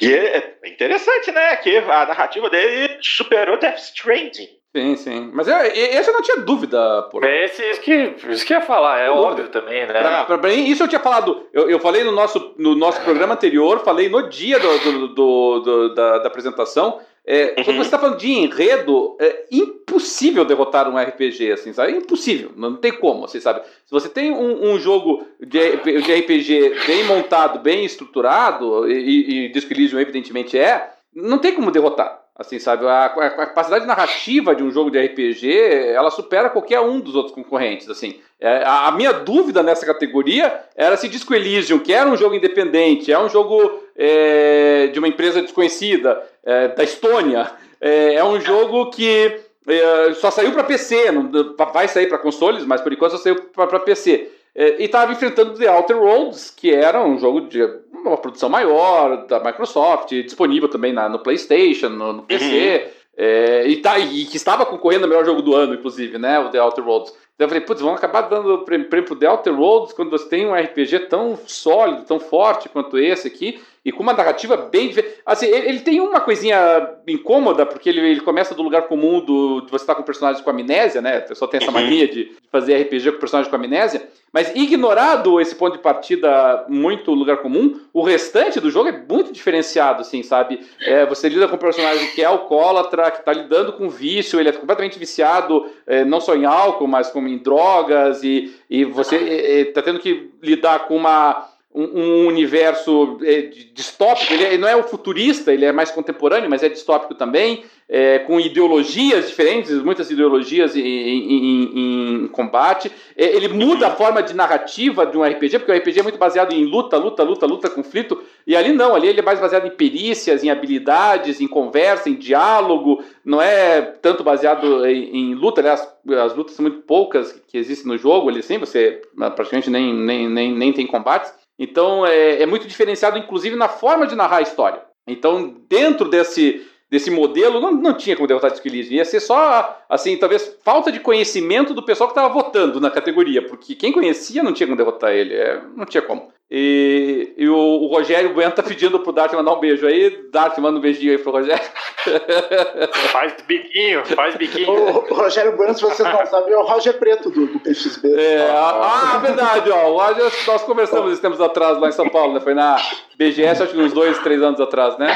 E é, é interessante, né? Que a narrativa dele superou Death Stranding. Sim, sim. Mas eu, esse eu não tinha dúvida, pô. É esse isso que, isso que ia falar, é óbvio também, né? Pra, pra, pra, isso eu tinha falado, eu, eu falei no nosso, no nosso programa anterior, falei no dia do, do, do, do da, da, apresentação. É, uhum. Quando você está falando de enredo, é impossível derrotar um RPG, assim, sabe? É impossível, não tem como, você sabe. Se você tem um, um jogo de, de, RPG bem montado, bem estruturado, e, e Disco Elysium evidentemente é, não tem como derrotar. Assim, sabe? A, a, capacidade narrativa de um jogo de RPG, ela supera qualquer um dos outros concorrentes, assim. É, a, a, minha dúvida nessa categoria era se Disco Elysium, que era um jogo independente, é um jogo é, de uma empresa desconhecida, é, da Estônia, é, é um jogo que é, só saiu para PC, não, vai sair para consoles, mas por enquanto só saiu para PC. É, e estava enfrentando The Outer Worlds, que era um jogo de uma produção maior da Microsoft, disponível também na, no PlayStation, no, no PC, uhum. é, e, tá, e que estava concorrendo ao melhor jogo do ano, inclusive, né? O The Outer Worlds. Daí eu falei, putz, vão acabar dando prêmio pro The Outer Worlds quando você tem um RPG tão sólido, tão forte quanto esse aqui, e com uma narrativa bem diferente. Assim, ele, ele, tem uma coisinha incômoda, porque ele, ele começa do lugar comum do, de você estar com personagens com amnésia, né? A pessoa tem essa uhum. mania de, fazer RPG com personagens com amnésia. Mas ignorado esse ponto de partida muito lugar comum, o restante do jogo é muito diferenciado, assim, sabe? É, você lida com um personagem que é alcoólatra, que está lidando com vício, ele é completamente viciado, é, não só em álcool, mas como em drogas, e, e você está é, é, tendo que lidar com uma um, um universo é, distópico, ele, é, ele, não é o futurista, ele é mais contemporâneo, mas é distópico também, é, com ideologias diferentes, muitas ideologias em, em, em combate. É, ele muda a forma de narrativa de um RPG, porque o RPG é muito baseado em luta, luta, luta, luta, conflito, e ali não, ali ele é mais baseado em perícias, em habilidades, em conversa, em diálogo, não é tanto baseado em, em luta, aliás, as lutas são muito poucas que existem no jogo, ali sim, você praticamente nem, nem, nem, nem tem combates. Então é, é muito diferenciado, inclusive, na forma de narrar a história. Então, dentro desse, desse modelo, não, não tinha como derrotar o esquilismo. Ia ser só, assim, talvez falta de conhecimento do pessoal que estava votando na categoria, porque quem conhecia não tinha como derrotar ele, é, não tinha como. E, e o, o, Rogério Bueno tá pedindo pro Dart mandar um beijo aí. Dart, manda um beijinho aí pro Rogério. (laughs) Faz biquinho, faz biquinho. O, o Rogério Bueno, se vocês não sabem, é o Roger Preto do, do PXB. É, ah, ah, verdade, ó. O Roger, nós conversamos esses tempos atrás lá em São Paulo, né? Foi na BGS, acho que uns dois, três anos atrás, né?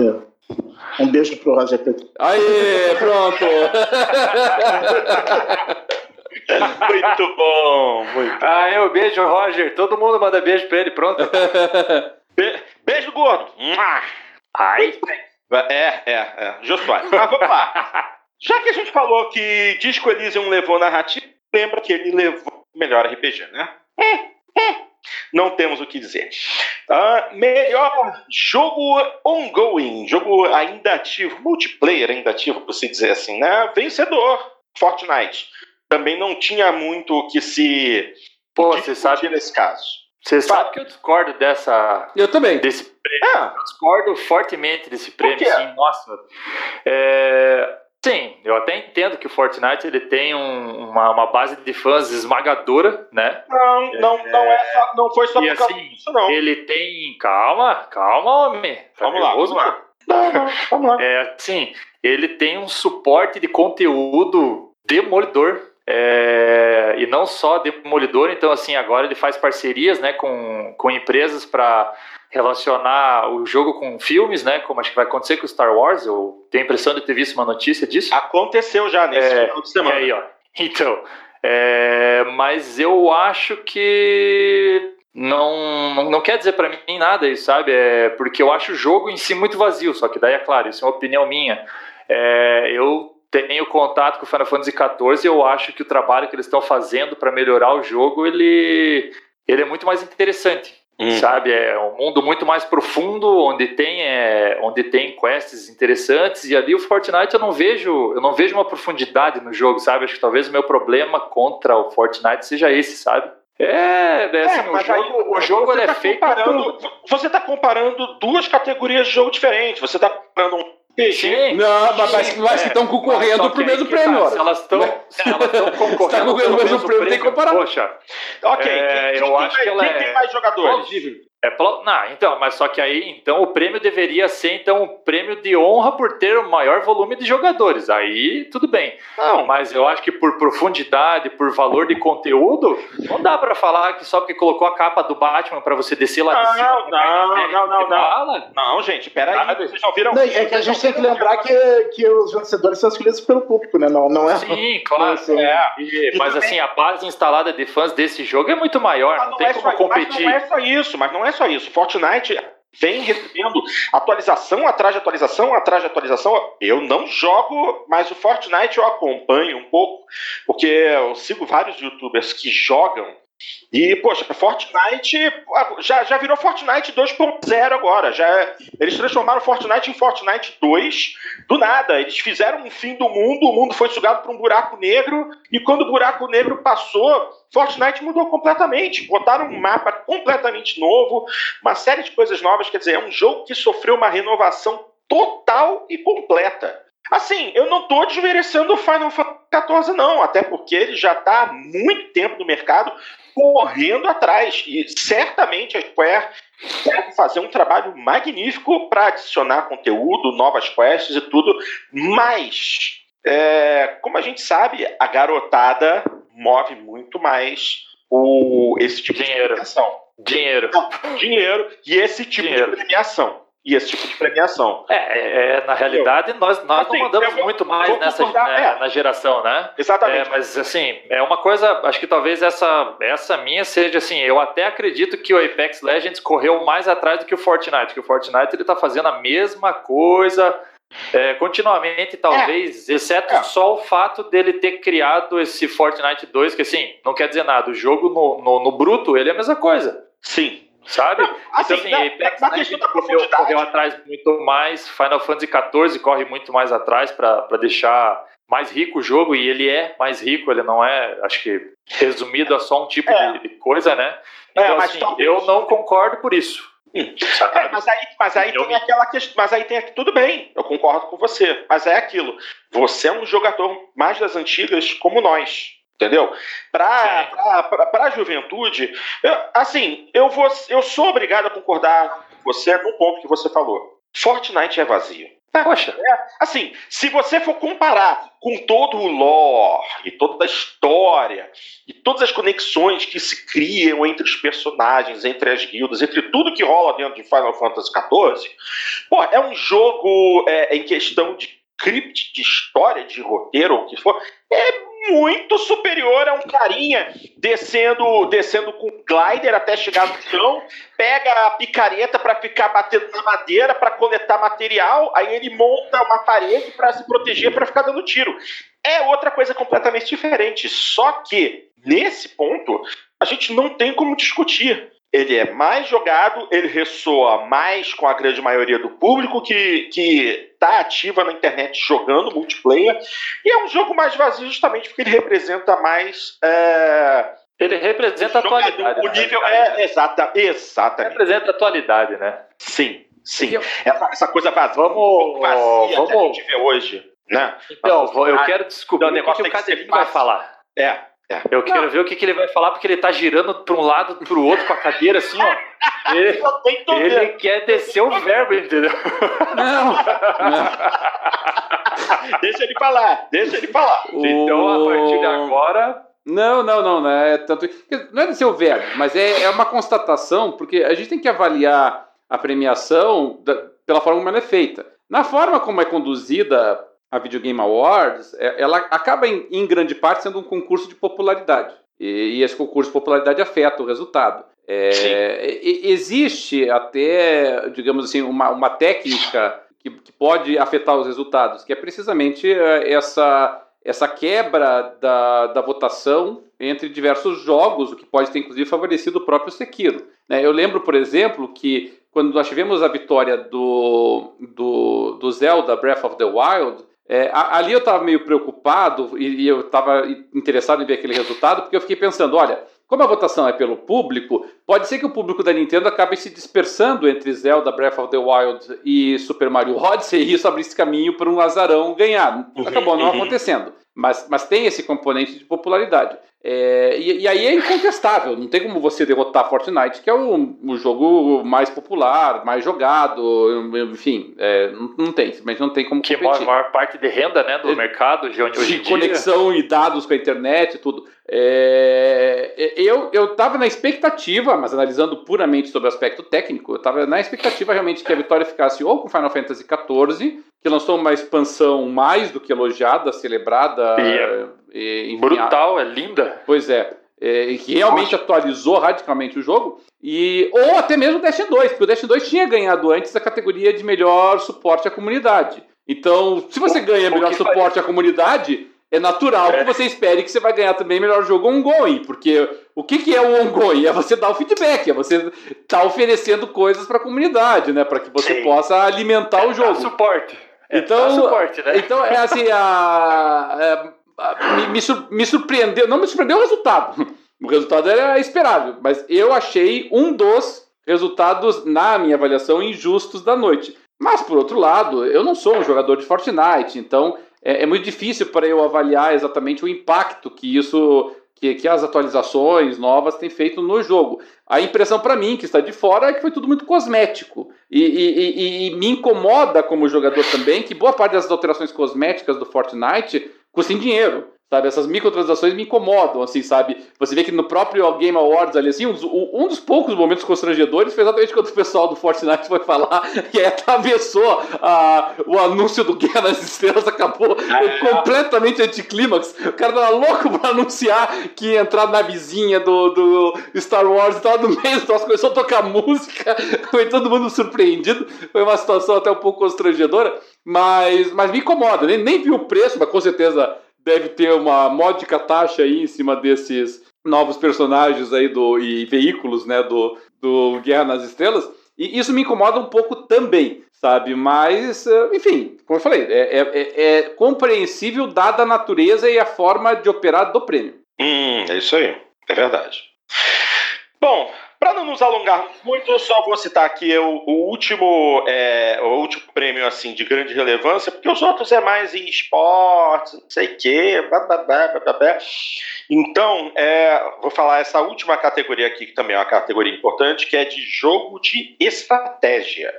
É. Um beijo pro Roger Preto. Aí, pronto! muito bom, muito Ah, eu beijo, Roger. Todo mundo manda beijo pra ele, pronto. Be beijo, gordo. Ai. É, é, é. Josué. Mas vamos lá. Já que a gente falou que Disco Elysium levou narrativa, lembra que ele levou melhor RPG, né? É, é. Não temos o que dizer. Uh, melhor jogo ongoing, jogo ainda ativo, multiplayer ainda ativo, por se dizer assim, né? Vencedor, Fortnite também não tinha muito o que se Pô, você sabe nesse caso. Você sabe que eu discordo dessa. Eu também. Desse prêmio. É. Eu discordo fortemente desse prêmio, sim. Nossa. É, sim, eu até entendo que o Fortnite ele tem um, uma, uma, base de fãs esmagadora, né? Não, não, é, não, é só, não foi só e por assim, disso, não. Ele tem. Calma, calma, homem. Tá vamos nervoso, lá, vamos lá. Não, não, vamos lá. É, sim, ele tem um suporte de conteúdo demolidor é, e não só Demolidor, então assim, agora ele faz parcerias né, com, com empresas para relacionar o jogo com filmes, né? Como acho que vai acontecer com Star Wars. Eu tenho a impressão de ter visto uma notícia disso. Aconteceu já nesse é, final de semana. Aí, ó. Então, é, mas eu acho que não, não, não quer dizer para mim nada isso, sabe? É porque eu acho o jogo em si muito vazio. Só que daí é claro, isso é uma opinião minha. É, eu tenho contato com o Final Fantasy XIV e eu acho que o trabalho que eles estão fazendo para melhorar o jogo, ele, ele é muito mais interessante. Uhum. Sabe, é um mundo muito mais profundo, onde tem, é, onde tem quests interessantes, e ali o Fortnite eu não vejo, eu não vejo uma profundidade no jogo, sabe? Acho que talvez o meu problema contra o Fortnite seja esse, sabe? É, é assim, é, o jogo, aí, o jogo é tá feito. Comparando, Você está comparando duas categorias de jogo diferentes. Você está comparando um Sim. Não, mas, mas que estão concorrendo pro mesmo prêmio. se elas estão concorrendo tá pro mesmo prêmio, tem que comparar. Poxa, ok. É, quem, eu quem acho que ela quem é tem mais jogadores? É. Não, então, mas só que aí, então, o prêmio deveria ser, então, um prêmio de honra por ter o maior volume de jogadores. Aí, tudo bem. Não. Mas eu acho que por profundidade, por valor de conteúdo, não dá para falar que só porque colocou a capa do Batman para você descer lá não, de cima. Não, não, não, não, não. Não, gente, peraí. Vocês já ouviram? Não, é que a gente tem que lembrar que, que os vencedores são escolhidos pelo público, né? Não, não é. Sim, claro. Assim, é. E, mas assim, a base instalada de fãs desse jogo é muito maior, não, não tem é como competir. Mas não é só isso, mas não é só isso. Fortnite vem recebendo atualização atrás de atualização atrás de atualização. Eu não jogo, mas o Fortnite eu acompanho um pouco, porque eu sigo vários youtubers que jogam e, poxa, Fortnite já, já virou Fortnite 2.0 agora. Já, eles transformaram Fortnite em Fortnite 2 do nada. Eles fizeram um fim do mundo, o mundo foi sugado para um buraco negro, e quando o buraco negro passou, Fortnite mudou completamente. Botaram um mapa completamente novo, uma série de coisas novas. Quer dizer, é um jogo que sofreu uma renovação total e completa. Assim, eu não tô desmerecendo o Final Fantasy XIV, não, até porque ele já está há muito tempo no mercado correndo atrás. E certamente a Square deve fazer um trabalho magnífico para adicionar conteúdo, novas quests e tudo, mas, é, como a gente sabe, a garotada move muito mais o, esse tipo Dinheiro. de premiação. Dinheiro. Não, dinheiro e esse tipo Dinheiro. de premiação. E esse tipo de premiação. É, é, é, na realidade, nós, nós Assim, não mandamos vou- muito mais nessa né, é. na geração, né? Exatamente. É, mas assim, é uma coisa, acho que talvez essa, essa minha seja assim, eu até acredito que o Apex Legends correu mais atrás do que o Fortnite, que o Fortnite ele tá fazendo a mesma coisa é, continuamente, talvez, exceto É. só o fato dele ter criado esse Fortnite 2, que assim, não quer dizer nada, o jogo no, no, no bruto, ele é a mesma coisa. Sim. Sabe? Não, assim, então, assim, na- Apex na Legends questão da correu, correu atrás muito mais, Final Fantasy XIV corre muito mais atrás para deixar mais rico o jogo, e ele é mais rico, ele não é, acho que, resumido a só um tipo É. de, de coisa, né? É, Então, mas assim, talvez- eu não concordo por isso. Hum. É, mas aí, mas aí Eu tem aquela questão. Mas aí tem tudo bem, eu concordo com você. Mas é aquilo. Você é um jogador mais das antigas como nós. Entendeu? Pra, pra juventude, eu- assim, eu, vou, eu sou obrigado a concordar com você no ponto que você falou. Fortnite é vazio. Poxa, Assim, se você for comparar com todo o lore e toda a história e todas as conexões que se criam entre os personagens, entre as guildas, entre tudo que rola dentro de Final Fantasy XIV, pô, é um jogo é, em questão de script, de história, de roteiro, ou o que for, é muito superior a um carinha descendo, descendo com glider até chegar no chão, pega a picareta para ficar batendo na madeira para coletar material, aí ele monta uma parede para se proteger para ficar dando tiro. É outra coisa completamente diferente. Só que nesse ponto a gente não tem como discutir. Ele é mais jogado, ele ressoa mais com a grande maioria do público que que está ativa na internet jogando multiplayer e é um jogo mais vazio justamente porque ele representa mais é, ele representa a atualidade. o nível realidade, né? é exata, exatamente. Representa a atualidade, né? Sim, sim. Eu- Essa, essa coisa vazia, Vamos- um vazia que a vamos- gente vê hoje, né? Então, eu Ah, quero descobrir então o o que, negócio que o que ser Cadelinho vai falar. É. Eu quero ver o que, que ele vai falar, porque ele tá girando para um lado, para o outro com a cadeira assim, ó. (laughs) Ele, ele quer descer o verbo, entendeu? Não, não. (laughs) Deixa ele falar, deixa ele falar. Então, a partir de agora, Não, não, não, não é tanto. Não é de ser o verbo, mas é, é uma constatação, porque a gente tem que avaliar a premiação da- pela forma como ela é feita. Na forma como é conduzida a Video Game Awards, é- ela acaba em, em grande parte sendo um concurso de popularidade. E, e esse concurso de popularidade afeta o resultado. É, existe até, digamos assim, uma, uma técnica que, que pode afetar os resultados, que é precisamente eh, essa essa quebra da, da votação entre diversos jogos, o que pode ter inclusive favorecido o próprio Sekiro. né? Eu lembro, por exemplo, que quando nós tivemos a vitória do, do, do Zelda Breath of the Wild, é, ali eu estava meio preocupado e, e eu estava interessado em ver aquele resultado, porque eu fiquei pensando, olha, como a votação é pelo público, pode ser que o público da Nintendo acabe se dispersando entre Zelda Breath of the Wild e Super Mario Odyssey e isso abrisse caminho para um azarão ganhar. Uhum, Acabou não uhum. acontecendo. Mas, mas tem esse componente de popularidade. É, e, e aí é incontestável, não tem como você derrotar Fortnite, que é o, o jogo mais popular, mais jogado, enfim, é, não, não tem, simplesmente não tem como que competir. maior, maior parte de renda né, do É, mercado de hoje de conexão e dados com a internet e tudo. É, eu eu estava na expectativa, mas analisando puramente sobre o aspecto técnico, eu estava na expectativa realmente que a vitória ficasse ou com Final Fantasy XIV, que lançou uma expansão mais do que elogiada, celebrada. E é e, enfim, Brutal, é linda. Pois é. é, que realmente atualizou radicalmente o jogo. E, ou até mesmo o Destiny 2, porque o Destiny 2 tinha ganhado antes a categoria de melhor suporte à comunidade. Então, se você O- ganha o melhor suporte à comunidade, é natural É. que você espere que você vai ganhar também melhor jogo ongoing, porque o que, que é o ongoing? É você dar o feedback, é você estar oferecendo coisas para a comunidade, né, para que você Sim. possa alimentar o Dá jogo. suporte. É, Então- suporte, né? Então, é assim, a, a- a- me, me sur- me surpreendeu, não me surpreendeu o resultado. (laughs) O resultado era esperável, mas eu achei um dos resultados, na minha avaliação, injustos da noite. Mas, por outro lado, eu não sou um jogador de Fortnite, então é, é muito difícil para eu avaliar exatamente o impacto que isso que, que, as atualizações novas têm feito no jogo. A impressão para mim, que está de fora, é que foi tudo muito cosmético. E, e, e, e, me incomoda como jogador também que boa parte das alterações cosméticas do Fortnite custem dinheiro. Sabe, essas microtransações me incomodam, assim, sabe? Você vê que no próprio Game Awards ali, assim, um, dos poucos momentos constrangedores foi exatamente quando o pessoal do Fortnite foi falar que atravessou a, o anúncio do Guerra nas Estrelas, acabou é. completamente anticlímax. O cara tava louco pra anunciar que ia entrar na vizinha do, do Star Wars e tava no meio do começou a tocar música, (laughs) foi todo mundo surpreendido. Foi uma situação até um pouco constrangedora, mas, mas me incomoda, nem, nem vi o preço, mas com certeza deve ter uma módica taxa aí em cima desses novos personagens aí do, e veículos né, do, do Guerra nas Estrelas. E isso me incomoda um pouco também, sabe? Mas, eh, enfim, como eu falei, é, é, é, é compreensível dada a natureza e a forma de operar do prêmio. Hum, é isso aí. É verdade. Bom, para não nos alongar muito, eu só vou citar aqui o, o último é, o último prêmio assim de grande relevância, porque os outros é mais em esportes, não sei o quê. Então, é, vou falar essa última categoria aqui, que também é uma categoria importante, que é de jogo de estratégia.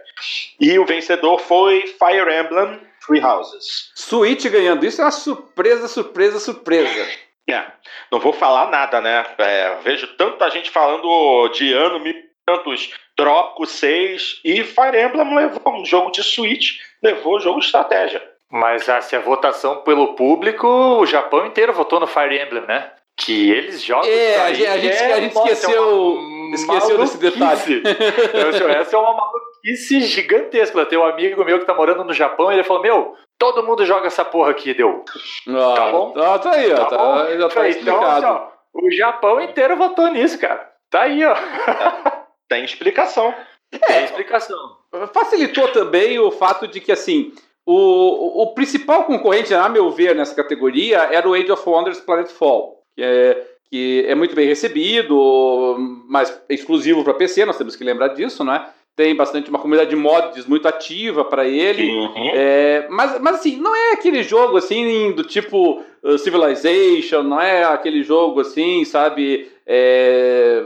E o vencedor foi Fire Emblem Three Houses. Switch ganhando, isso é uma surpresa, surpresa, surpresa. É, não vou falar nada, né? É, vejo tanta gente falando de ano, me tantos Trópico 6 e Fire Emblem levou um jogo de Switch, levou jogo de estratégia. Mas ah, se a votação pelo público, o Japão inteiro votou no Fire Emblem, né? Que eles jogam. É, a gente, a gente, é, a gente esqueceu, é esqueceu desse detalhe. (laughs) Essa é uma maluquice gigantesca. Tem um amigo meu que tá morando no Japão e ele falou: Meu, Todo mundo joga essa porra aqui, deu. Ah, tá bom? Ah, tá aí, ó. Tá, tá já tá então, explicado. Assim, ó, o Japão inteiro votou nisso, cara. Tá aí, ó. (laughs) Tem explicação. É, Tem explicação. Facilitou também o fato de que, assim, o, o principal concorrente, a meu ver, nessa categoria era o Age of Wonders Planetfall, que é, que é muito bem recebido, mas é exclusivo para PC, nós temos que lembrar disso, não é? Tem bastante uma comunidade de mods muito ativa para ele. Uhum. É, mas, mas assim, não é aquele jogo assim do tipo uh, Civilization, não é aquele jogo assim, sabe? É,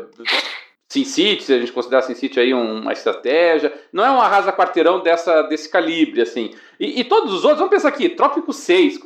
SimCity, se a gente considerar SimCity aí uma estratégia, não é um arrasa quarteirão dessa, desse calibre, assim. E, e todos os outros, vamos pensar aqui, Trópico 6,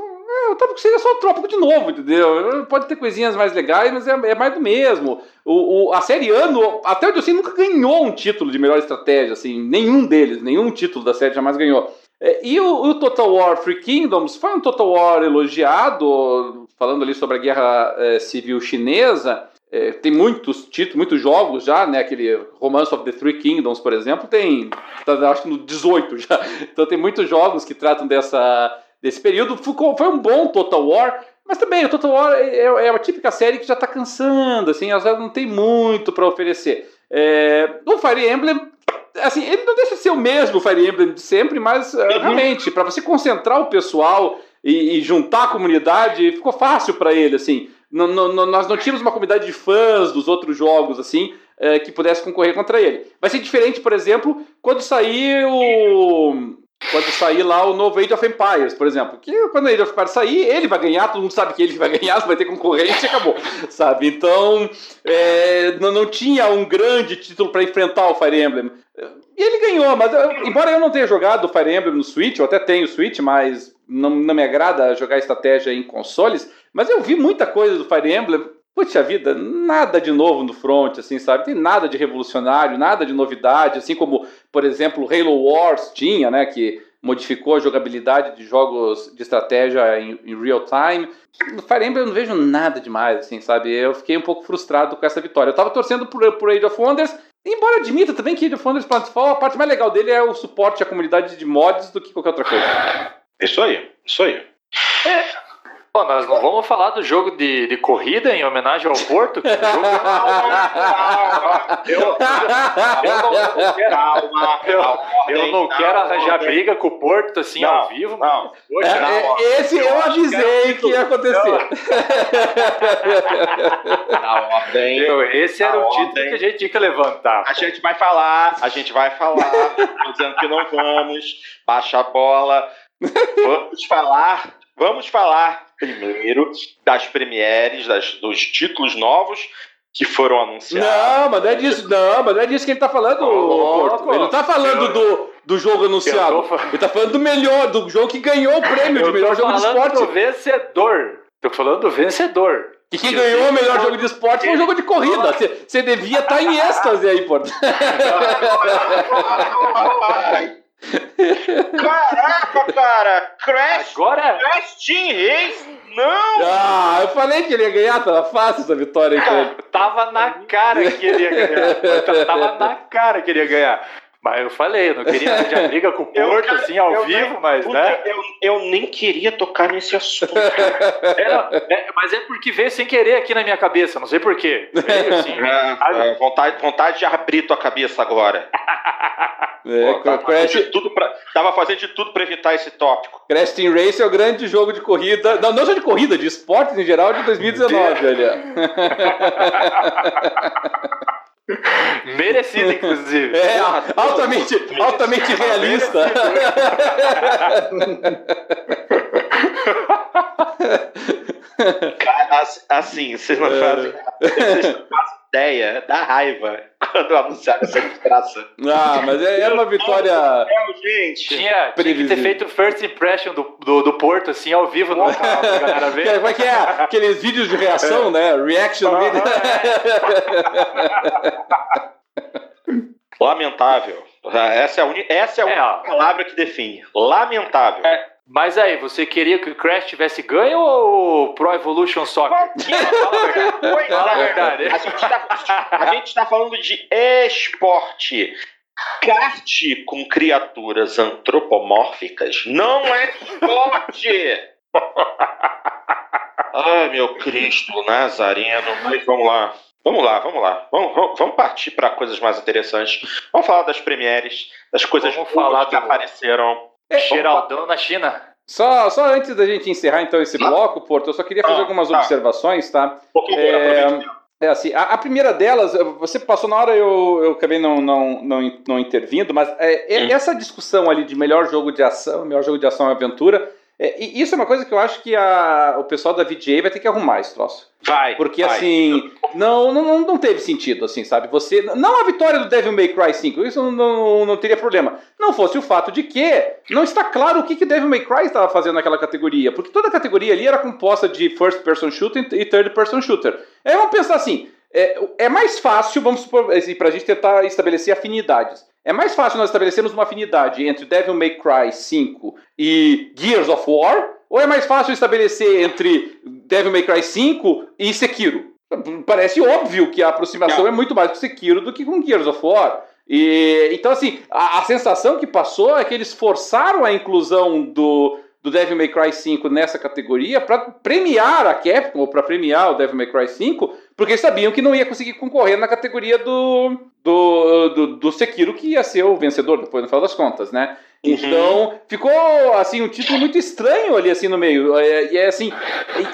o Trópico seria só o Trópico de novo, entendeu? Pode ter coisinhas mais legais, mas é, é mais do mesmo. O, o, a série Ano, até onde eu nunca ganhou um título de melhor estratégia, assim, nenhum deles, nenhum título da série jamais ganhou. É, e o, o, Total War Free Kingdoms foi um Total War elogiado, falando ali sobre a guerra é, civil chinesa. É, tem muitos títulos, muitos jogos já, né? Aquele Romance of the Three Kingdoms, por exemplo, tem, tá, acho que no 18 já. (laughs) Então tem muitos jogos que tratam dessa desse período. Foi um bom Total War, mas também o Total War é, é, é uma típica série que já está cansando, assim, ela não tem muito para oferecer. É, o Fire Emblem, assim, ele não deixa de ser o mesmo Fire Emblem de sempre, mas é, uhum. realmente, para você concentrar o pessoal e, e, juntar a comunidade, ficou fácil para ele, assim. Não, não, nós não tínhamos uma comunidade de fãs dos outros jogos, assim, é, que pudesse concorrer contra ele. Vai ser diferente, por exemplo, quando sair o quando sair lá o novo Age of Empires, por exemplo. Que quando o Age of Empires sair, ele vai ganhar, todo mundo sabe que ele (laughs) vai ganhar, vai ter concorrente e acabou, sabe? Então, é, não, não tinha um grande título para enfrentar o Fire Emblem. E ele ganhou, mas eu, embora eu não tenha jogado Fire Emblem no Switch, eu até tenho o Switch, mas não, não me agrada jogar estratégia em consoles, mas eu vi muita coisa do Fire Emblem Puxa vida, nada de novo no front, assim, sabe? Tem nada de revolucionário, nada de novidade, assim como, por exemplo, Halo Wars tinha, né? Que modificou a jogabilidade de jogos de estratégia em, em real time. No Fire Emblem eu não vejo nada demais, assim, sabe? Eu fiquei um pouco frustrado com essa vitória. Eu tava torcendo por, por Age of Wonders, embora admita também que Age of Wonders Planetfall, a parte mais legal dele é o suporte à comunidade de mods do que qualquer outra coisa. Isso aí, isso aí. É, Pô, nós não vamos falar do jogo de, de corrida em homenagem ao Porto? Que (laughs) eu, eu não quero, calma, eu, eu não quero arranjar briga com o Porto assim Não, ao vivo, não. poxa, É, é, esse eu avisei que ia acontecer. (laughs) Na ordem. esse era o título ordem. que a gente tinha que levantar. A gente vai falar, a gente vai falar. Tô dizendo que não vamos. Baixa a bola. Vamos falar, vamos falar primeiro das premieres, das, dos títulos novos que foram anunciados. Não, mas não é disso, não, mas não é disso que ele tá falando, Ô, Porto. Ele não tá falando Eu- do, do jogo anunciado. Tô Ele tá falando do melhor, do jogo que ganhou o (laughs) prêmio de melhor jogo de falando esporte. do vencedor. Tô falando do vencedor. E quem ganhou o melhor jogo de esporte foi o jogo de corrida. Você- devia estar em êxtase aí, Porto. (laughs) (laughs) Caraca, cara! Crash, Agora, Crash Team Race? Não! Ah, eu falei que ele ia ganhar, tava fácil essa vitória ele. tava na cara que ele ia ganhar. Tava na cara que ele ia ganhar. Mas eu falei, eu não queria (laughs) arranjar briga com o Eu, Porto, cara, assim, ao eu vivo, mas, Puta, né? eu, eu nem queria tocar nesse assunto. (laughs) Era- é, mas é porque veio sem querer aqui na minha cabeça, não sei porquê. Veio assim. (laughs) É, é, vontade, vontade de abrir tua cabeça agora. É, Pô, tava, fazendo Crash, de tudo pra, tava fazendo de tudo pra evitar esse tópico. Crash Team Race é o grande jogo de corrida, não, não só de corrida, de esportes em geral de 2019, olha. (laughs) Merecido, inclusive. É, Porra, altamente, altamente realista. Cara, as- assim, vocês não fazem, vocês não fazem ideia da raiva (laughs) quando anunciaram essa desgraça. Ah, mas é, é uma vitória. Não, gente. Tinha, tinha que ter Previsível. feito o first impression do, do, do Porto, assim, ao vivo no canal pra galera ver. (laughs) Como é que é? Aqueles vídeos de reação, né? Reaction video. (laughs) Lamentável. Essa é a, uni- essa é a É, única ó. palavra que define. Lamentável. É, Mas aí, você queria que o Crash tivesse ganho ou o Pro Evolution Soccer? Fala a verdade. A (laughs) verdade. A gente, tá, a gente tá falando de esporte. Kart com criaturas antropomórficas não é esporte! (laughs) Ai, meu Cristo Nazareno. Mas vamos lá. Vamos lá, vamos lá. Vamos, vamos, vamos partir para coisas mais interessantes. Vamos falar das premieres, das coisas Vamos boas falar que do- apareceram. Geraldão na China. Só, só antes da gente encerrar então esse bloco, Porto, eu só queria fazer Ah, algumas tá. observações, tá? Favor, É. É assim, a, a primeira delas, você passou na hora, eu, eu acabei não, não, não, não intervindo, mas é, é- essa discussão ali de melhor jogo de ação, melhor jogo de ação e aventura, é, e isso é uma coisa que eu acho que a, o pessoal da VGA vai ter que arrumar esse troço. Vai. Porque vai. assim, não, não, não teve sentido, assim, sabe? Você. Não a vitória do Devil May Cry 5, isso não, não, não teria problema. Não fosse o fato de que não está claro o que, que Devil May Cry estava fazendo naquela categoria. Porque toda a categoria ali era composta de first person shooter e third person shooter. Aí vamos pensar assim. É, é mais fácil, vamos supor, assim, pra gente tentar estabelecer afinidades. É mais fácil nós estabelecermos uma afinidade entre Devil May Cry 5 e Gears of War? Ou é mais fácil estabelecer entre Devil May Cry 5 e Sekiro? Parece óbvio que a aproximação é muito mais com Sekiro do que com Gears of War. E, então, assim, a, a sensação que passou é que eles forçaram a inclusão do, do Devil May Cry 5 nessa categoria para premiar a Capcom, ou para premiar o Devil May Cry 5, porque eles sabiam que não ia conseguir concorrer na categoria do, do, do, do Sekiro, que ia ser o vencedor depois, no final das contas, né? Uhum. Então, ficou, assim, um título muito estranho ali, assim, no meio. É, E é assim,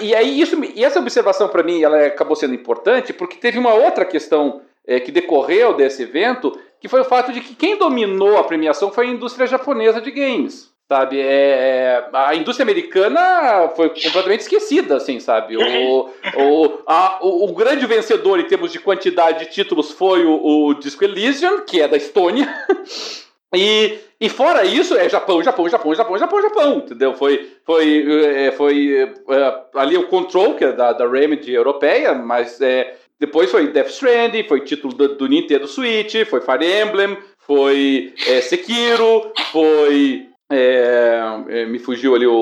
e, e aí isso, e essa observação para mim, ela acabou sendo importante, porque teve uma outra questão é, que decorreu desse evento, que foi o fato de que quem dominou a premiação foi a indústria japonesa de games. Sabe, é, a indústria americana foi completamente esquecida, assim, sabe? O, (laughs) o, a- o, o grande vencedor em termos de quantidade de títulos foi o, o Disco Elysium, que é da Estônia. (laughs) E, e fora isso, é Japão, Japão, Japão, Japão, Japão, Japão, entendeu? Foi, foi, é, foi é, ali o Control, que é da, da Remedy europeia, mas é, depois foi Death Stranding, foi título do, do Nintendo Switch, foi Fire Emblem, foi é, Sekiro, foi... é, é, me fugiu ali o...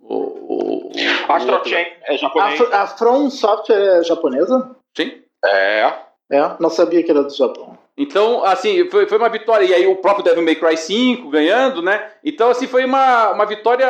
o, o, o Astral outro. Chain é A, japonês. Fr- a From Software é japonesa? Sim. É. É, não sabia que era do Japão. Então, assim, foi, foi uma vitória. E aí o próprio Devil May Cry 5 ganhando, né? Então, assim, foi uma, uma vitória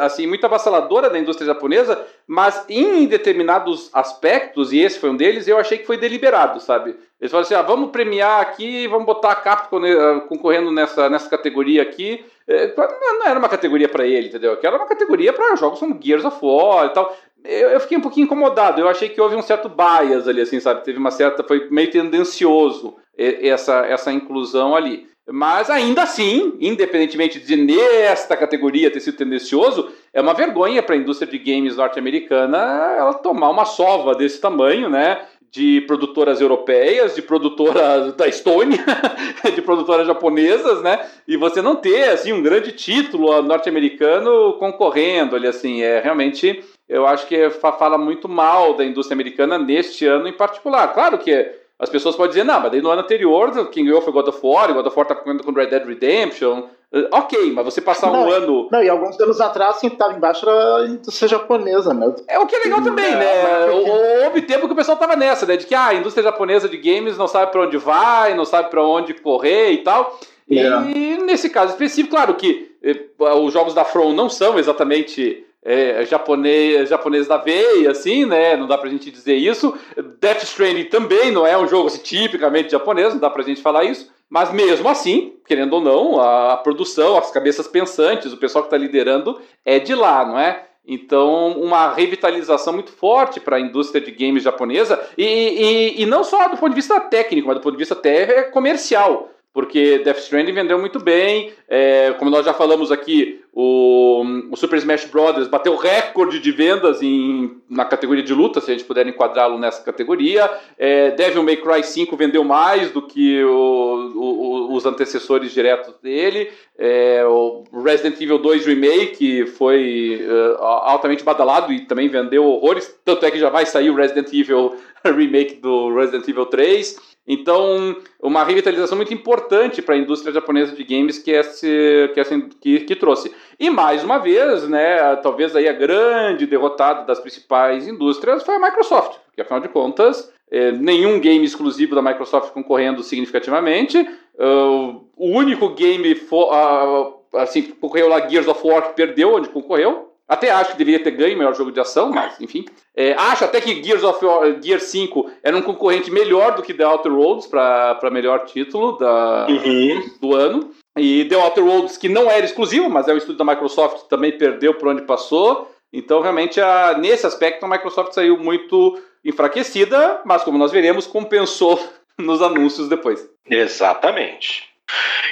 assim, muito avassaladora da indústria japonesa, mas em determinados aspectos, e esse foi um deles, eu achei que foi deliberado, sabe? Eles falaram assim: ah, vamos premiar aqui, vamos botar a Capcom né, concorrendo nessa, nessa categoria aqui. É, não era uma categoria para ele, entendeu? Aquela era uma categoria para jogos como Gears of War e tal. Eu, eu, fiquei um pouquinho incomodado. Eu achei que houve um certo bias ali, assim, sabe? Teve uma certa. Foi meio tendencioso essa, essa inclusão ali. Mas ainda assim, independentemente de nesta categoria ter sido tendencioso, é uma vergonha para a indústria de games norte-americana ela tomar uma sova desse tamanho, né? De produtoras europeias, de produtoras da Estônia, (laughs) de produtoras japonesas, né? E você não ter assim um grande título norte-americano concorrendo ali assim, é realmente eu acho que fala muito mal da indústria americana neste ano em particular. Claro que as pessoas podem dizer, não, mas daí no ano anterior quem ganhou foi God of War, God of War tá concorrendo com Red Dead Redemption, Ok, mas você passar não, um ano. Não, e alguns anos atrás, quem estava embaixo era a indústria japonesa mesmo. É o que é legal também, é, né? Houve tempo que o pessoal tava nessa, né? De que ah, a indústria japonesa de games não sabe para onde vai, não sabe para onde correr e tal. É. E nesse caso específico, claro que eh, os jogos da From não são exatamente é, japonês, japonês da veia, assim, né? Não dá pra gente dizer isso. Death Stranding também não é um jogo assim, tipicamente japonês, não dá pra gente falar isso. Mas mesmo assim, querendo ou não, a, produção, as cabeças pensantes, o pessoal que está liderando é de lá, não é? Então, uma revitalização muito forte para a indústria de games japonesa, e, e, e, não só do ponto de vista técnico, mas do ponto de vista até comercial porque Death Stranding vendeu muito bem. É, como nós já falamos aqui, o, o, Super Smash Bros. bateu recorde de vendas em, na categoria de luta, se a gente puder enquadrá-lo nessa categoria. É, Devil May Cry 5 vendeu mais do que o, o, os antecessores diretos dele. É, o Resident Evil 2 Remake foi uh, altamente badalado e também vendeu horrores. Tanto é que já vai sair o Resident Evil (laughs) Remake do Resident Evil 3. Então, uma revitalização muito importante para a indústria japonesa de games que, esse, que, essa, que, que, trouxe. E mais uma vez, né, talvez aí a grande derrotada das principais indústrias foi a Microsoft, porque afinal de contas, é, nenhum game exclusivo da Microsoft concorrendo significativamente. Uh, o único game for, uh, assim, concorreu lá Gears of War que perdeu onde concorreu, até acho que deveria ter ganho o melhor jogo de ação, mas enfim. É, acho até que Gears of War, Gear 5 era um concorrente melhor do que The Outer Worlds para melhor título da, uhum. do ano. E The Outer Worlds, que não era exclusivo, mas é o estúdio da Microsoft, também perdeu por onde passou. Então, realmente, a, nesse aspecto, a Microsoft saiu muito enfraquecida, mas como nós veremos, compensou (laughs) nos anúncios depois. Exatamente.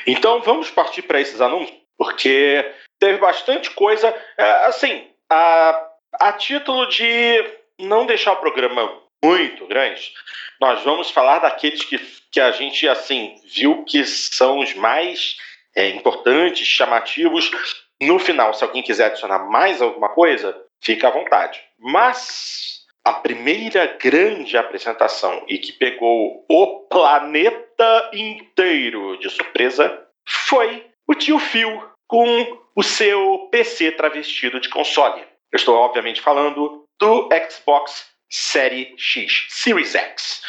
Então, vamos partir para esses anúncios, porque teve bastante coisa. É, assim, a, a título de não deixar o programa muito grande, nós vamos falar daqueles que, que a gente assim viu que são os mais é, importantes, chamativos. No final, se alguém quiser adicionar mais alguma coisa, fica à vontade. Mas a primeira grande apresentação e que pegou o planeta inteiro de surpresa foi o tio Phil com o seu PC travestido de console. Eu estou, obviamente, falando do Xbox Série X, Series X.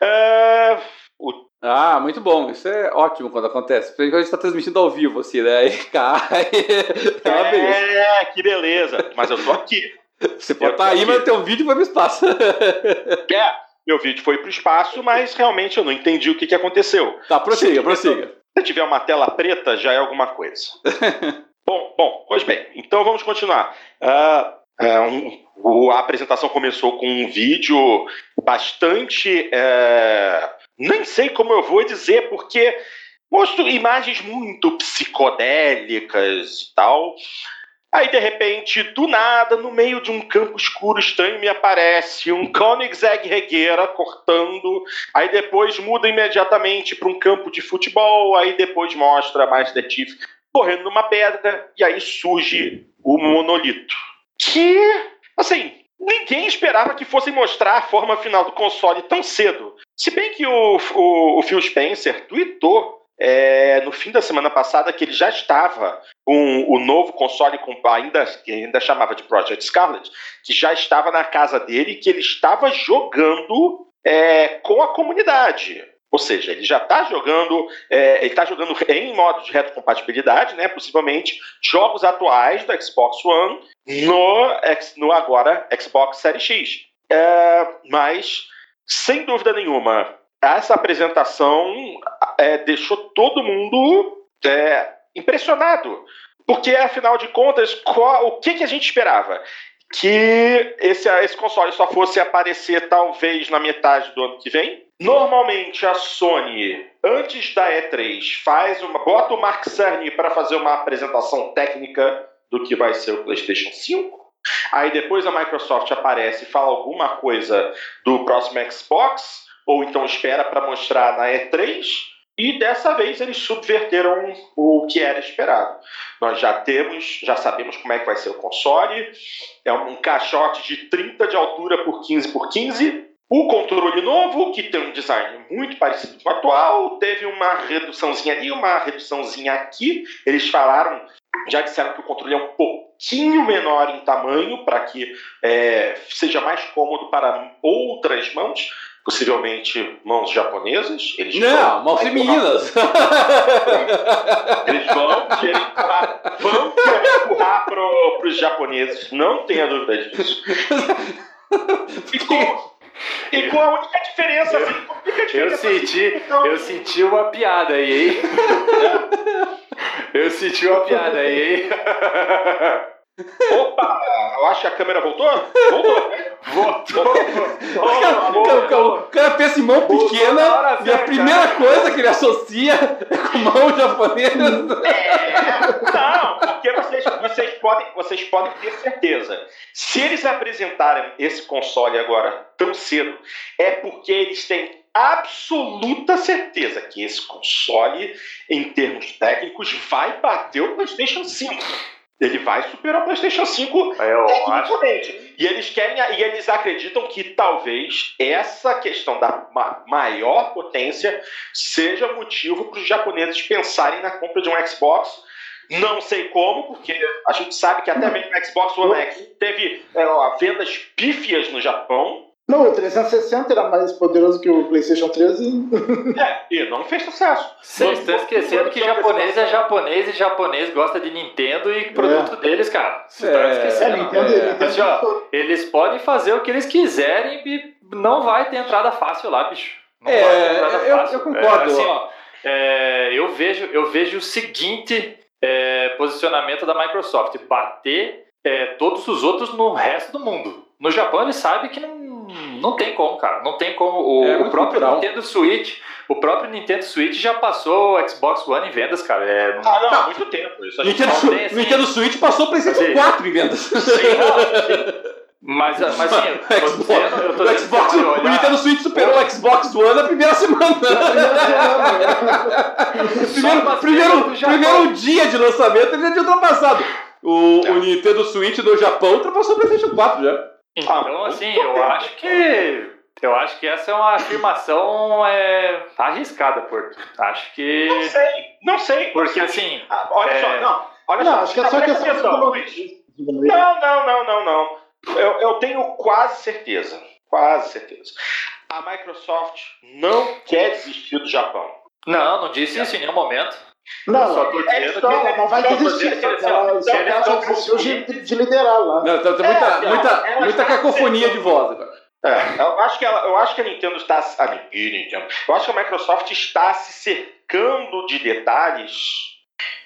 Uh, o... Ah, muito bom. Isso é ótimo quando acontece. Porque a gente está transmitindo ao vivo, assim, né? Aí (laughs) cai. É, é, que beleza. Mas eu tô aqui. Você pode estar tá aí, mas teu vídeo foi pro espaço. É, meu vídeo foi pro espaço, mas realmente eu não entendi o que, que aconteceu. Tá, prossiga, prossiga. Se tiver uma tela preta, já é alguma coisa. (laughs) bom, bom, pois bem, então vamos continuar. Uh, um, a apresentação começou com um vídeo bastante. Uh, nem sei como eu vou dizer, porque mostrou imagens muito psicodélicas e tal. Aí, de repente, do nada, no meio de um campo escuro estranho, me aparece um Koenigsegg Regueira cortando. Aí depois muda imediatamente para um campo de futebol. Aí depois mostra mais detetive correndo numa pedra. E aí surge o monolito. Que, assim, ninguém esperava que fossem mostrar a forma final do console tão cedo. Se bem que o, o, o Phil Spencer tweetou é, no fim da semana passada que ele já estava com o novo console com, ainda que ainda chamava de Project Scarlet, que já estava na casa dele, que ele estava jogando é, com a comunidade. Ou seja, ele já está jogando, é, ele está jogando em modo de retrocompatibilidade, né? Possivelmente jogos atuais do Xbox One no, no agora Xbox Series X. É, mas, sem dúvida nenhuma, essa apresentação é, deixou todo mundo é, impressionado. Porque, afinal de contas, qual, o que, que a gente esperava? Que esse, esse console só fosse aparecer talvez na metade do ano que vem? Normalmente a Sony, antes da E3, faz uma. bota o Mark Cerny para fazer uma apresentação técnica do que vai ser o PlayStation 5. Aí depois a Microsoft aparece e fala alguma coisa do próximo Xbox, ou então espera para mostrar na E3. E dessa vez eles subverteram o que era esperado. Nós já temos, já sabemos como é que vai ser o console. É um caixote de 30 de altura por 15 por 15. O controle novo, que tem um design muito parecido com o atual, teve uma reduçãozinha ali, uma reduçãozinha aqui. Eles falaram, já disseram que o controle é um pouquinho menor em tamanho para que é, seja mais cômodo para outras mãos possivelmente mãos japonesas. Eles não, mãos femininas. Eles vão querer empurrar, vão querer empurrar para os japoneses, não tenha dúvida disso. E com, e com a única diferença, eu, assim, única diferença eu senti, então, eu senti uma piada aí, hein? (laughs) Eu senti uma piada aí, hein? (laughs) Opa! Eu acho que a câmera voltou? Voltou, né? Voltou! O cara pensa em mão pequena e a primeira coisa que ele associa é com mão japonesa. É, não, porque vocês, vocês, podem, vocês podem ter certeza. Se eles apresentarem esse console agora tão cedo, é porque eles têm absoluta certeza que esse console, em termos técnicos, vai bater o PlayStation 5 ele vai superar o PlayStation 5 é, tecnicamente. E eles querem, e eles acreditam que talvez essa questão da maior potência seja motivo para os japoneses pensarem na compra de um Xbox. Não sei como, porque a gente sabe que até mesmo o Xbox One X teve é, ó, vendas pífias no Japão. Não, o 360 era mais poderoso que o PlayStation 3 e. é, e não fez sucesso. Vocês estão esquecendo que japonês é japonês e japonês gosta de Nintendo e produto é. deles, cara. Vocês estão é, esquecendo. É, Nintendo, é. Nintendo assim, ó, eles podem fazer o que eles quiserem e não vai ter entrada fácil lá, bicho. Não é, vai ter entrada eu, fácil. Eu concordo. É, assim, ó, é, eu, vejo, eu vejo o seguinte posicionamento da Microsoft: bater todos os outros no resto do mundo. No Japão ele sabe que não não tem como, cara. Não tem como. O, é o próprio cultural. Nintendo Switch, o próprio Nintendo Switch já passou o Xbox One em vendas, cara. É, ah, não, há muito tempo. Isso Nintendo, tem, assim, Nintendo Switch passou o PlayStation assim, 4 em vendas. Sim, sim. Mas, mas assim, eu tô Xbox, dizendo, eu tô dizendo Xbox, olhar... o Nintendo Switch superou o Xbox One na primeira semana. (laughs) primeiro, primeiro, primeiro dia de lançamento ele já tinha ultrapassado. O, o Nintendo Switch do Japão ultrapassou o PlayStation 4 já. Então, assim, eu acho que. Eu acho que essa é uma afirmação é, arriscada, Porto. Acho que. Não sei, não sei. Porque assim. Ah, olha é... só, não. Olha não, só, acho que é só questão de Não, não, não, não, não. Eu, eu tenho quase certeza. Quase certeza. A Microsoft não quer desistir do Japão. Não, não disse isso em nenhum momento. Não, só tô dizendo que ela não vai desistir. Ela, só ela já desistiu de, de liderar lá. Não, tem muita, é, muita, muita cacofonia de voz agora. É, eu acho que ela, eu acho que a Nintendo está, a Nintendo, eu acho que a Microsoft está se cercando de detalhes,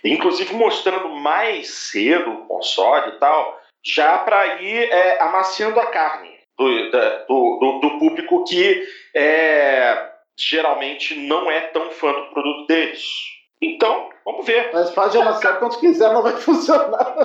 inclusive mostrando mais cedo o console e tal, já para ir é, amaciando a carne do, do, do, do público que é, geralmente não é tão fã do produto deles. Então, vamos ver. Mas pode amassar quanto quiser, não vai funcionar.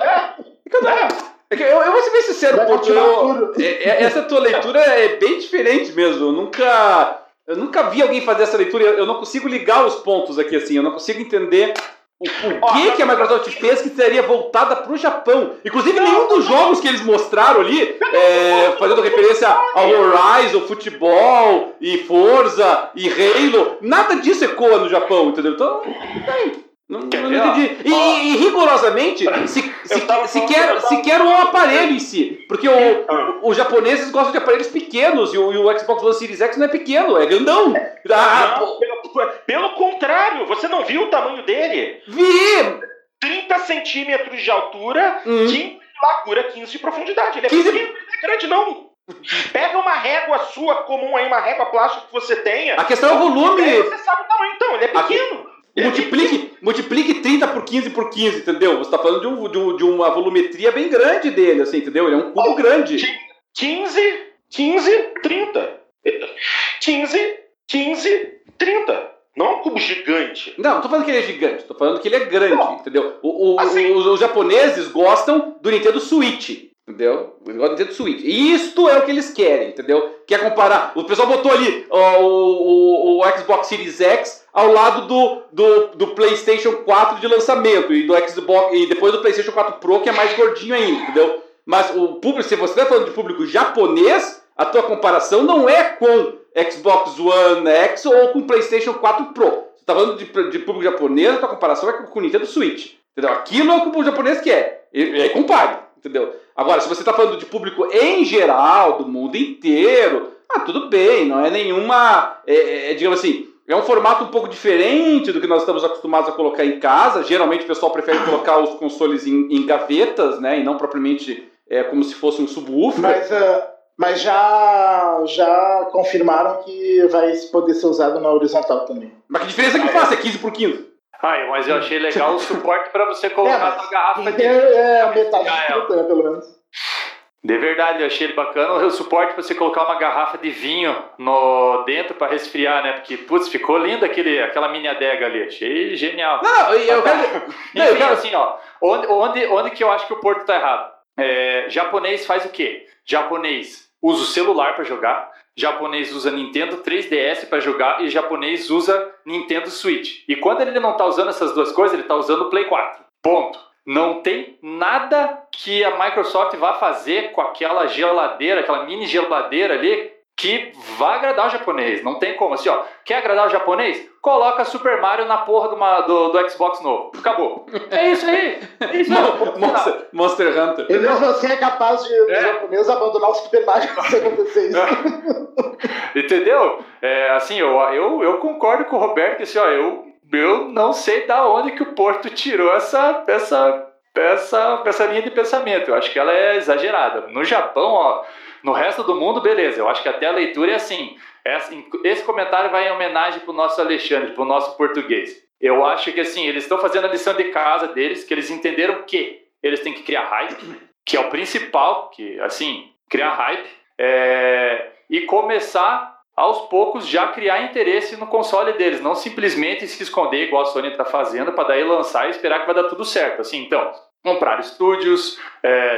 É, é eu, eu vou ser bem sincero, porque eu, é, é, essa tua leitura é bem diferente mesmo. Eu nunca, eu nunca vi alguém fazer essa leitura. Eu não consigo ligar os pontos aqui assim. Eu não consigo entender o porquê que a Microsoft fez que seria voltada para o Japão. Inclusive, nenhum dos jogos que eles mostraram ali, é, fazendo referência ao Horizon, Futebol, e Forza, e Halo, nada disso ecoa no Japão, entendeu? Então, Não, não entendi. E, e, rigorosamente, (laughs) se, se, se, quer, se quer um aparelho em si. Porque o, ah. os japoneses gostam de aparelhos pequenos e o, e o, Xbox One Series X não é pequeno, é grandão. Ah, não, pelo, pelo, contrário, você não viu o tamanho dele? Vi! 30 centímetros de altura, hum. 15 de largura, 15 de profundidade. Ele é 15... pequeno, não é grande não. Pega uma régua sua comum aí, uma régua plástica que você tenha. A questão é o volume. Você sabe o tamanho, então, ele é pequeno. Aqui... Multiplique, multiplique 30 por 15 por 15, entendeu? Você está falando de, um, de, um, de, uma volumetria bem grande dele, assim, entendeu? Ele é um cubo oh, grande. 15, 15, 30. 15, 15, 30. Não é um cubo gigante. Não, não tô falando que ele é gigante, tô falando que ele é grande, não. entendeu? O, o, assim, os, os, japoneses gostam do Nintendo Switch. Entendeu? O negócio do Nintendo Switch. E isto é o que eles querem, entendeu? Quer comparar. O pessoal botou ali ó, o, o, o, Xbox Series X ao lado do, do, do, PlayStation 4 de lançamento e do Xbox e depois do PlayStation 4 Pro, que é mais gordinho ainda, entendeu? Mas o público, se você está falando de público japonês, a tua comparação não é com Xbox One X ou com PlayStation 4 Pro. Você está falando de, de público japonês, a tua comparação é com o Nintendo Switch. Entendeu? Aquilo é o que o japonês quer. E aí compare, entendeu? Agora, se você está falando de público em geral, do mundo inteiro, ah, tudo bem, não é nenhuma. É, é, é, digamos assim, é um formato um pouco diferente do que nós estamos acostumados a colocar em casa. Geralmente o pessoal prefere colocar os consoles em, em gavetas, né? E não propriamente é, como se fosse um subwoofer. Mas, uh, mas já, já confirmaram que vai poder ser usado na horizontal também. Mas que diferença que faz? É 15 por 15? Ah, mas eu achei legal o suporte para você colocar é, a garrafa de. É, é metade de pelo menos. De verdade, eu achei ele bacana o suporte para você colocar uma garrafa de vinho no dentro para resfriar, né? Porque, putz, ficou lindo aquele, aquela mini adega ali. Achei genial. Não, eu quero. (laughs) Não, eu quero assim, ó. Onde, onde, onde que eu acho que o Porto tá errado? É, japonês faz o quê? Japonês usa o celular para jogar, japonês usa Nintendo 3DS para jogar e japonês usa Nintendo Switch. E quando ele não está usando essas duas coisas, ele está usando o Play 4. Ponto. Não tem nada que a Microsoft vá fazer com aquela geladeira, aquela mini geladeira ali, que vá agradar o japonês. Não tem como. Assim, ó, quer agradar o japonês? Coloca Super Mario na porra do, do, do Xbox novo. Acabou. É isso aí. É isso aí. Monster, Monster Hunter. E mesmo assim é capaz de é. o japonês abandonar o Super Mario (laughs) se acontecer isso. Entendeu? É, assim, eu, eu, eu concordo com o Roberto que assim, ó, eu, eu não sei da onde que o Porto tirou essa, essa, essa, essa linha de pensamento. Eu acho que ela é exagerada. No Japão, ó no resto do mundo, beleza. Eu acho que até a leitura é assim. Esse comentário vai em homenagem para o nosso Alexandre, para o nosso português. Eu acho que assim, eles estão fazendo a lição de casa deles, que eles entenderam que eles têm que criar hype, que é o principal, que assim, criar hype, é, e começar aos poucos já criar interesse no console deles, não simplesmente se esconder igual a Sony está fazendo para daí lançar e esperar que vai dar tudo certo. Assim, então, comprar estúdios,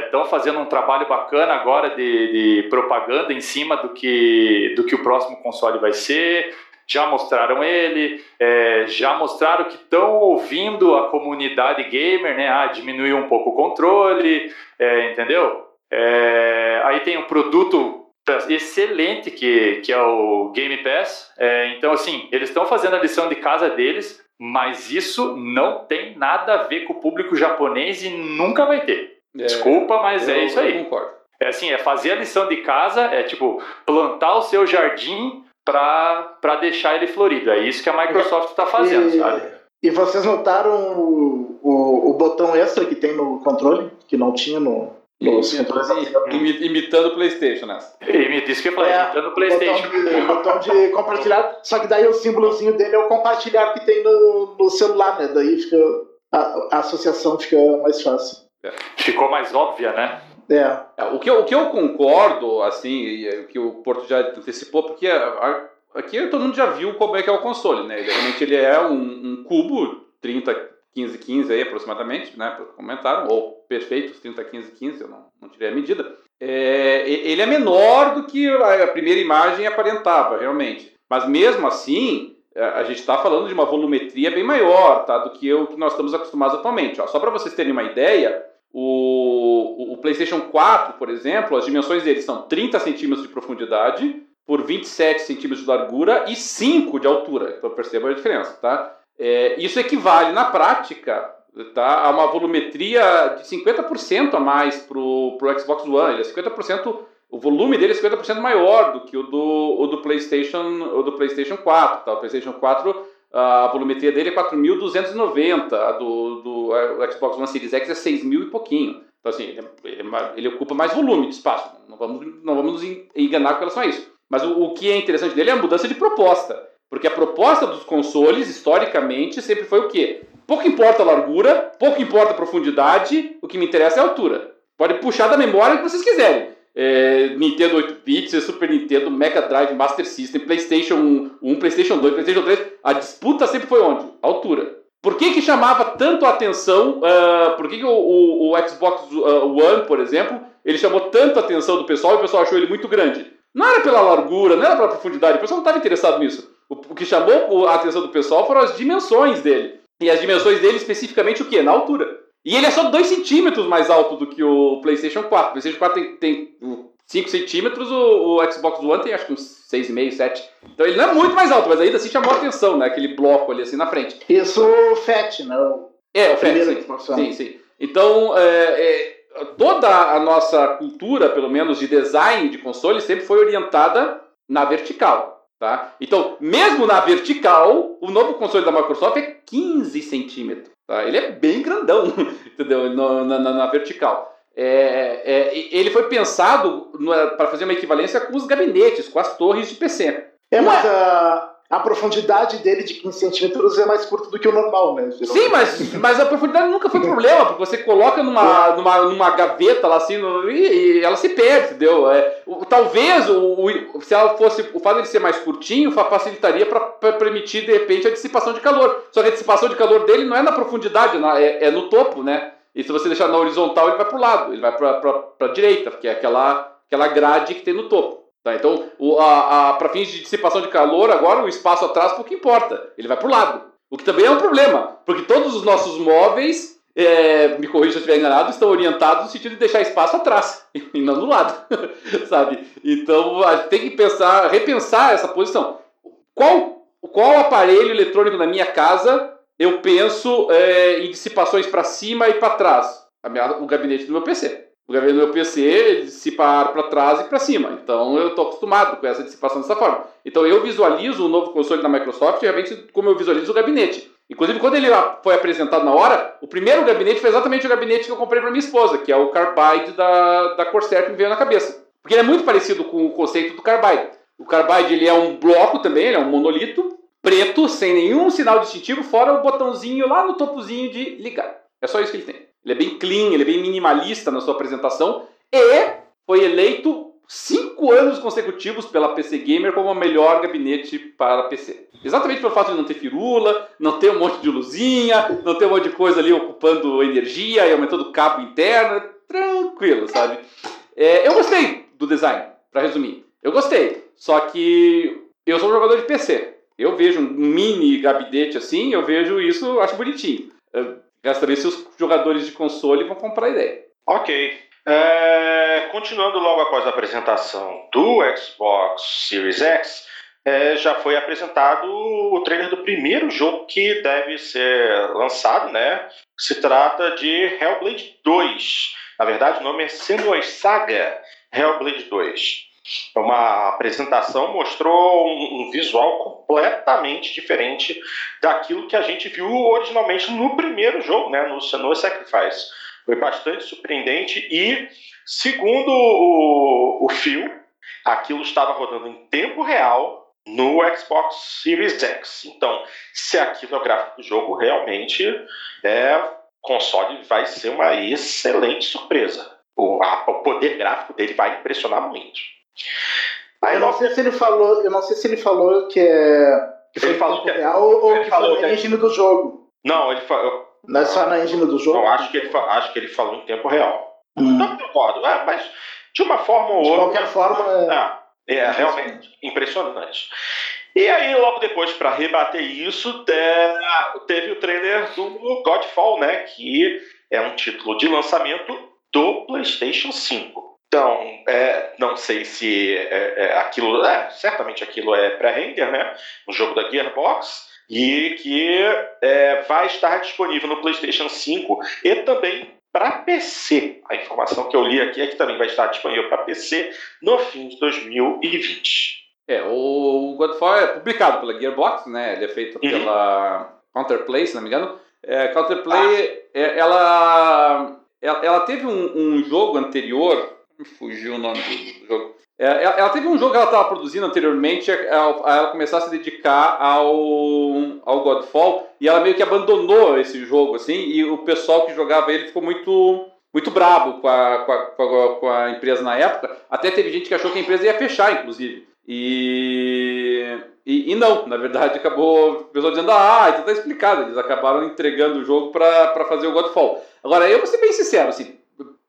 estão é, fazendo um trabalho bacana agora de, de, propaganda em cima do que, do que o próximo console vai ser. Já mostraram ele, é, já mostraram que estão ouvindo a comunidade gamer, né? Ah, diminuir um pouco o controle, é, entendeu? É, aí tem um produto excelente que, que é o Game Pass. É, então, assim, eles estão fazendo a lição de casa deles mas isso não tem nada a ver com o público japonês e nunca vai ter. É, Desculpa, mas é isso aí. concordo. É assim, é fazer a lição de casa, é tipo plantar o seu jardim para deixar ele florido. É isso que a Microsoft está fazendo, e, sabe? E vocês notaram o, o, o, botão extra que tem no controle, que não tinha no, imitando o PlayStation, né? Isso que eu falei, é, imitando o PlayStation. Botão de, botão de compartilhar, só que daí o símbolozinho dele é o compartilhar que tem no, no celular, né? Daí fica, a, a associação fica mais fácil. É. Ficou mais óbvia, né? É. é. o, que eu, o que eu concordo, assim, o que o Porto já antecipou, porque a, aqui todo mundo já viu como é que é o console, né? Ele, realmente ele é um, um cubo 30 15, 15 aí aproximadamente, né? Comentaram, ou perfeitos 30, 15, 15, eu não, não tirei a medida. É, ele é menor do que a primeira imagem aparentava, realmente. Mas mesmo assim, é, a gente está falando de uma volumetria bem maior tá, do que o que nós estamos acostumados atualmente. Ó. Só para vocês terem uma ideia, o, o, PlayStation 4, por exemplo, as dimensões dele são 30 centímetros de profundidade por 27 centímetros de largura e 5 de altura. Então perceba a diferença, tá? É, isso equivale, na prática, tá, a uma volumetria de 50% a mais para o Xbox One. Ele é 50%, o volume dele é 50% maior do que o do, o do PlayStation, o do PlayStation 4. Tá? O PlayStation 4 a volumetria dele é 4.290, a do, do Xbox One Series X é 6.000 e pouquinho. Então, assim, ele, ele, ele, ocupa mais volume de espaço. Não vamos, não vamos nos enganar com relação a isso. Mas o, o que é interessante dele é a mudança de proposta. Porque a proposta dos consoles, historicamente, sempre foi o quê? Pouco importa a largura, pouco importa a profundidade, o que me interessa é a altura. Pode puxar da memória que vocês quiserem é, Nintendo 8 bits, Super Nintendo, Mega Drive, Master System, PlayStation 1, PlayStation 2, PlayStation 3, a disputa sempre foi onde? Altura. Por que, que chamava tanto a atenção? Uh, por que, que o, o, o Xbox uh, One, por exemplo, ele chamou tanto a atenção do pessoal e o pessoal achou ele muito grande? Não era pela largura, não era pela profundidade, o pessoal não estava interessado nisso. O, que chamou a atenção do pessoal foram as dimensões dele. E as dimensões dele, especificamente, o que? Na altura. E ele é só 2 centímetros mais alto do que o PlayStation 4. O PlayStation 4 tem, tem 5 centímetros, o, o, Xbox One tem acho que uns 6,5, 7. Então ele não é muito mais alto, mas ainda assim chamou a atenção, né? Aquele bloco ali assim na frente. Isso o FAT, né? O é, o FAT, sim. sim, sim. Então, é, é, toda a nossa cultura, pelo menos de design de console, sempre foi orientada na vertical. Tá? Então, mesmo na vertical, o novo console da Microsoft é 15 centímetros. Tá? Ele é bem grandão, (laughs) entendeu? na, na, na vertical. É, é, ele foi pensado para fazer uma equivalência com os gabinetes, com as torres de PC. É, mas a, a profundidade dele de 15 centímetros é mais curta do que o normal, né? Geralmente. Sim, mas, mas a profundidade nunca foi problema, porque você coloca numa, numa, numa gaveta lá assim e, e, ela se perde, entendeu? É, o, talvez o, o, se ela fosse o fato de ser mais curtinho facilitaria para permitir de repente a dissipação de calor. Só que a dissipação de calor dele não é na profundidade, é, é no topo, né? E se você deixar na horizontal, ele vai para o lado, ele vai para a direita, que é aquela, aquela grade que tem no topo. Tá? Então, para fins de dissipação de calor, agora o espaço atrás pouco importa, ele vai para o lado. O que também é um problema, porque todos os nossos móveis, é, me corrija se eu estiver enganado, estão orientados no sentido de deixar espaço atrás (laughs) e não do lado, (laughs) sabe? Então, a gente tem que pensar, repensar essa posição. Qual, qual aparelho eletrônico na minha casa eu penso é, em dissipações para cima e para trás? O gabinete do meu PC. O gabinete do meu PC ele dissipa ar para trás e para cima. Então eu estou acostumado com essa dissipação dessa forma. Então eu visualizo o novo console da Microsoft realmente como eu visualizo o gabinete. Inclusive, quando ele foi apresentado na hora, o primeiro gabinete foi exatamente o gabinete que eu comprei para minha esposa, que é o Carbide da, da Corsair que me veio na cabeça. Porque ele é muito parecido com o conceito do Carbide. O Carbide ele é um bloco também, ele é um monolito preto, sem nenhum sinal distintivo, fora o botãozinho lá no topozinho de ligar. É só isso que ele tem. Ele é bem clean, ele é bem minimalista na sua apresentação e foi eleito cinco anos consecutivos pela PC Gamer como o melhor gabinete para PC. Exatamente pelo fato de não ter firula, não ter um monte de luzinha, não ter um monte de coisa ali ocupando energia e aumentando cabo interno. Tranquilo, sabe? É, eu gostei do design, para resumir. Eu gostei. Só que eu sou um jogador de PC. Eu vejo um mini gabinete assim, eu vejo isso, acho bonitinho. Quero saber se os jogadores de console vão comprar a ideia. Ok. É, continuando logo após a apresentação do Xbox Series X, é, já foi apresentado o trailer do primeiro jogo que deve ser lançado, né? Se trata de Hellblade 2. Na verdade, o nome é Senua Saga Hellblade 2. Uma apresentação mostrou um, visual completamente diferente daquilo que a gente viu originalmente no primeiro jogo, né, no Senua Sacrifice. Foi bastante surpreendente e, segundo o, o Phil, aquilo estava rodando em tempo real no Xbox Series X. Então, se aquilo é o gráfico do jogo, realmente é, console vai ser uma excelente surpresa. O, a, o poder gráfico dele vai impressionar muito. Aí eu não sei se ele falou, eu não sei se ele falou que é que ele falou que é- real ou ele que falou foi na engine do jogo. Não, ele falou. Não é só na engine do jogo. Não, acho que ele, acho que ele falou em tempo real. Hum. Não concordo, é, mas de uma forma ou outra. De qualquer forma. É, é realmente impressionante. E aí, logo depois, para rebater isso, teve o trailer do Godfall, né? Que é um título de lançamento do PlayStation 5. Então, é, não sei se é, é, aquilo. É, certamente aquilo é pré-render, né? Um jogo da Gearbox. e que é, vai estar disponível no PlayStation 5 e também para PC. A informação que eu li aqui é que também vai estar disponível para PC no fim de 2020. É, o Godfall é publicado pela Gearbox, né? Ele é feito uhum. pela Counterplay, se não me engano. É, Counterplay, ah. é, ela, ela, ela, teve um, um, jogo anterior, fugiu o nome do jogo. É, ela, ela, teve um jogo que ela estava produzindo anteriormente, a, a, ela começar a se dedicar ao, ao Godfall, e ela meio que abandonou esse jogo, assim, e o pessoal que jogava ele ficou muito muito brabo com a, com a, com a, empresa na época. Até teve gente que achou que a empresa ia fechar, inclusive. E, e, e, não, na verdade acabou o pessoal dizendo, ah, então tá explicado, eles acabaram entregando o jogo para fazer o Godfall. Agora, eu vou ser bem sincero, assim,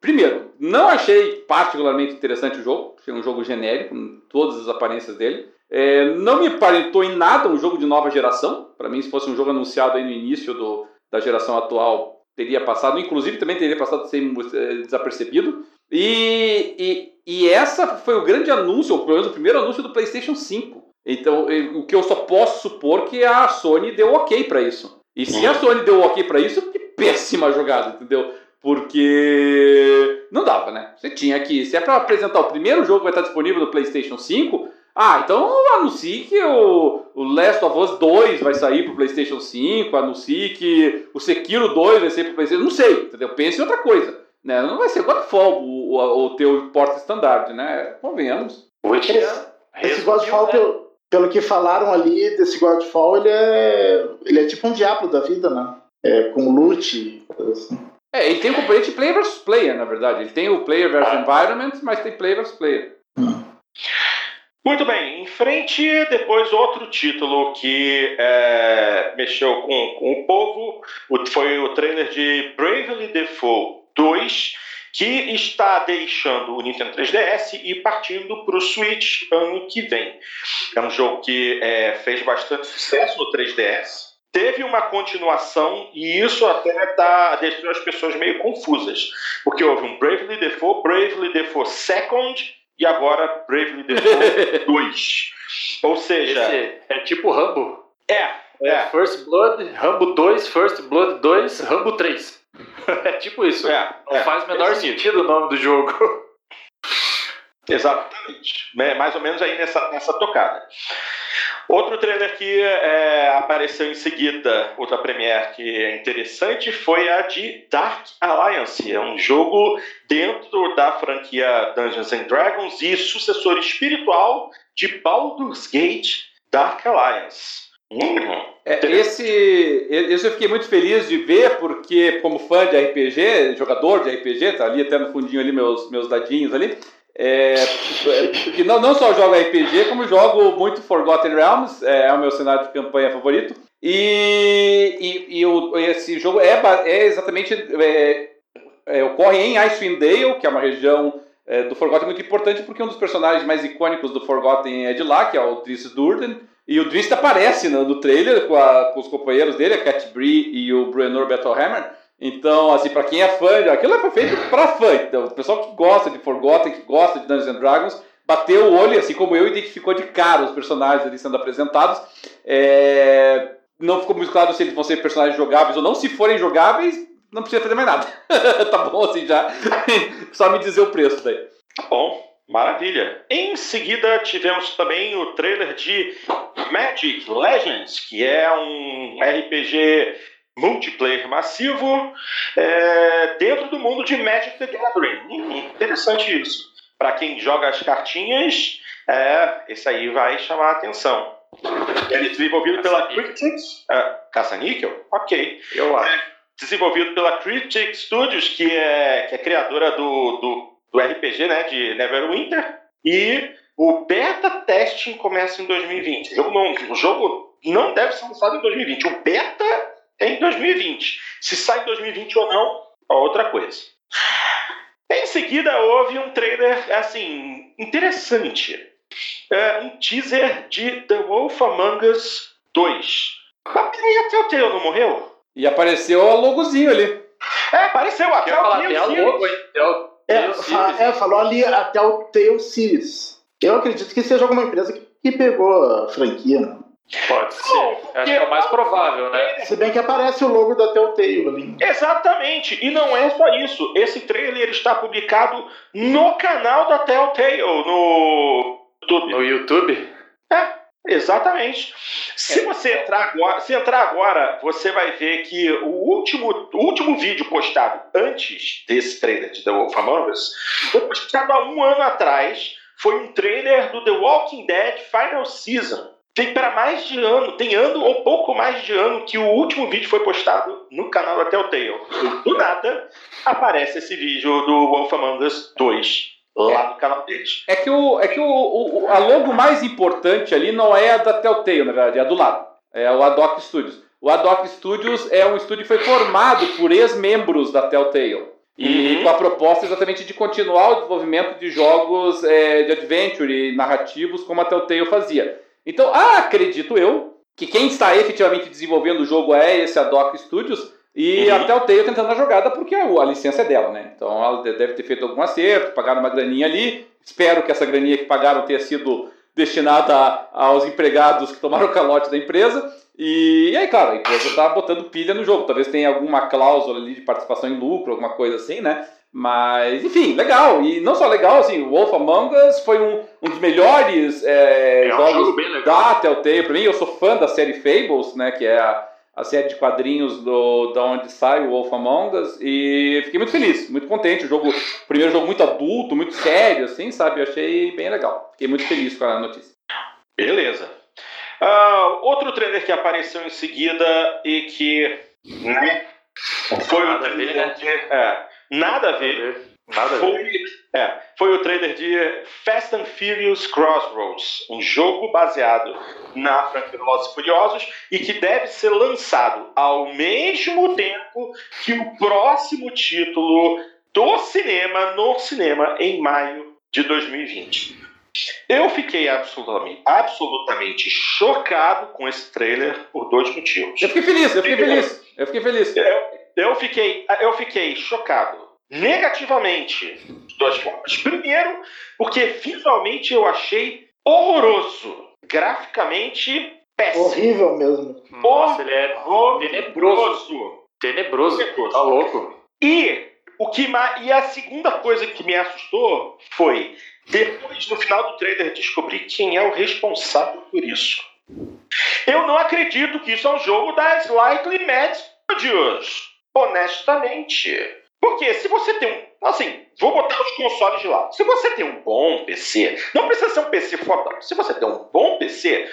primeiro, não achei particularmente interessante o jogo, achei um jogo genérico, com todas as aparências dele. É, não me aparentou em nada um jogo de nova geração, para mim se fosse um jogo anunciado aí no início do, da geração atual, teria passado, inclusive também teria passado sem é, desapercebido. E, e, e essa foi o grande anúncio, ou pelo menos o primeiro anúncio do PlayStation 5. Então, o que eu só posso supor que a Sony deu ok para isso. E se a Sony deu ok para isso, que (laughs) péssima jogada, entendeu? Porque não dava, né? Você tinha que, se é para apresentar o primeiro jogo que vai estar disponível no PlayStation 5, ah, então anuncie que o, o Last of Us 2 vai sair pro PlayStation 5, anuncie que o Sekiro 2 vai sair pro PlayStation, não sei, entendeu? Pense em outra coisa. Né? Não vai ser Godfall o, o, o teu porta estandarte, né? Convenhamos. Esse, esse Godfall, né? pelo, pelo que falaram ali desse Godfall, ele é, ele é tipo um diabo da vida, né? É, com loot, assim. É, ele tem o componente player versus player, na verdade. Ele tem o player versus ah. environment, mas tem player versus player. Hum. Muito bem, em frente, depois outro título que é, mexeu com, com o povo foi o trailer de Bravely Default 2, que está deixando o Nintendo 3DS e partindo para o Switch ano que vem. É um jogo que é, fez bastante sucesso no 3DS. Teve uma continuação e isso até tá, deixou as pessoas meio confusas, porque houve um Bravely Default, Bravely Default Second e agora Bravely Default 2. Ou seja, Esse é tipo Rambo. É, é. First Blood, Rambo 2, First Blood 2, Rambo 3. (laughs) é tipo isso. É, Não é, faz o menor sentido o nome do jogo. Exatamente. É mais ou menos aí nessa, nessa tocada. Outro trailer que é, apareceu em seguida, outra premiere que é interessante, foi a de Dark Alliance. É um jogo dentro da franquia Dungeons and Dragons e sucessor espiritual de Baldur's Gate Dark Alliance. Hum, é, esse, esse eu fiquei muito feliz de ver, porque como fã de RPG, jogador de RPG, tá ali até no fundinho ali meus, meus dadinhos ali, é, que não, não só jogo RPG, como jogo muito Forgotten Realms, é, é o meu cenário de campanha favorito, e, e, e o, esse jogo é, é exatamente, é, é, ocorre em Icewind Dale, que é uma região é, do Forgotten muito importante, porque um dos personagens mais icônicos do Forgotten é de lá, que é o Driss Durden, e o Drist aparece no, no trailer com, a, com, os companheiros dele, a Cat Bree e o Bruenor Battlehammer. Então, assim, para quem é fã, aquilo foi feito para fã. Então, o pessoal que gosta de Forgotten, que gosta de Dungeons and Dragons, bateu o olho, assim como eu, identificou de cara os personagens ali sendo apresentados. É... Não ficou muito claro se eles vão ser personagens jogáveis ou não. Se forem jogáveis, não precisa fazer mais nada. (laughs) tá bom assim já. (laughs) Só me dizer o preço daí. Tá bom. Maravilha. Em seguida, tivemos também o trailer de Magic Legends, que é um RPG multiplayer massivo é, dentro do mundo de Magic the Gathering. Interessante isso. Para quem joga as cartinhas, é, esse aí vai chamar a atenção. Ele é desenvolvido pela Cryptix. É, Caça-níquel? Ok. Eu acho. É, desenvolvido pela Cryptic Studios, que é, que é criadora do, do do RPG, né, de Neverwinter, e o beta testing começa em 2020. O jogo não, o jogo não deve ser lançado em 2020. O beta é em 2020. Se sai em 2020 ou não, é outra coisa. Em seguida, houve um trailer assim interessante. É, um teaser de The Wolf Among Us 2. Mas peraí, a Telltale não morreu? E apareceu o logozinho ali. É, apareceu a Telltale. Até logo, hein? É, fa é, falou ali até o Tale Series. Eu acredito que seja alguma empresa que, que pegou a franquia. Né? Pode ser. Acho que é o mais provável, né? Se bem que aparece o logo da Telltale ali. Exatamente. E não é só isso. Esse trailer está publicado no canal da Telltale, no YouTube. No YouTube? É, exatamente. Se você entrar agora, se entrar agora, você vai ver que o último, o último vídeo postado antes desse trailer de The Wolf Among Us foi postado há um ano atrás. Foi um trailer do The Walking Dead Final Season. Tem para mais de ano, tem ano ou pouco mais de ano que o último vídeo foi postado no canal da Telltale. Do nada aparece esse vídeo do Wolf Among Us 2 lá no canal deles. É que, o, é que o, o, a logo mais importante ali não é a da Telltale, na verdade, é a do lado. É o Adoc Studios. O Adoc Studios é um estúdio que foi formado por ex-membros da Telltale. E Uhum. com a proposta exatamente de continuar o desenvolvimento de jogos é, de adventure e narrativos como a Telltale fazia. Então, ah, acredito eu que quem está efetivamente desenvolvendo o jogo é esse Adoc Studios e Uhum. a Telltale tentando a jogada porque a, licença é dela, né? Então ela de- deve ter feito algum acerto, pagaram uma graninha ali. Espero que essa graninha que pagaram tenha sido destinada a- aos empregados que tomaram o calote da empresa. E, e aí, claro, a empresa está botando pilha no jogo. Talvez tenha alguma cláusula ali de participação em lucro, alguma coisa assim, né? Mas, enfim, legal. E não só legal, assim, o Wolf Among Us foi um, um dos melhores é, É um jogos legal. da Telltale. Pra mim, eu sou fã da série Fables, né? Que é a, a série de quadrinhos do, da onde sai o Wolf Among Us. E fiquei muito feliz, muito contente. O jogo, o primeiro jogo muito adulto, muito sério, assim, sabe? Eu achei bem legal. Fiquei muito feliz com a notícia. Beleza. Ah, outro trailer que apareceu em seguida e que né, foi o a ver, trailer né? é, nada a ver. Nada a ver. Foi, é, foi o trailer de Fast and Furious Crossroads, um jogo baseado na franquia Velozes e Furiosos e que deve ser lançado ao mesmo tempo que o próximo título do cinema no cinema em maio de 2020. Eu fiquei absolutamente, absolutamente chocado com esse trailer por dois motivos. Eu fiquei feliz, eu fiquei feliz. Eu fiquei feliz. Eu fiquei, eu fiquei chocado negativamente de duas formas. Primeiro, porque visualmente eu achei horroroso, graficamente péssimo. Horrível mesmo. Nossa, ele é Horroroso. tenebroso. Tenebroso. Tenebroso. Tá louco. E o que ma- e a segunda coisa que me assustou foi depois no final do trailer descobrir quem é o responsável por isso. Eu não acredito que isso é um jogo da Slightly Mad Studios, honestamente. Porque se você tem um. Assim, vou botar os consoles de lado. Se você tem um bom PC, não precisa ser um PC fodão. Se você tem um bom PC,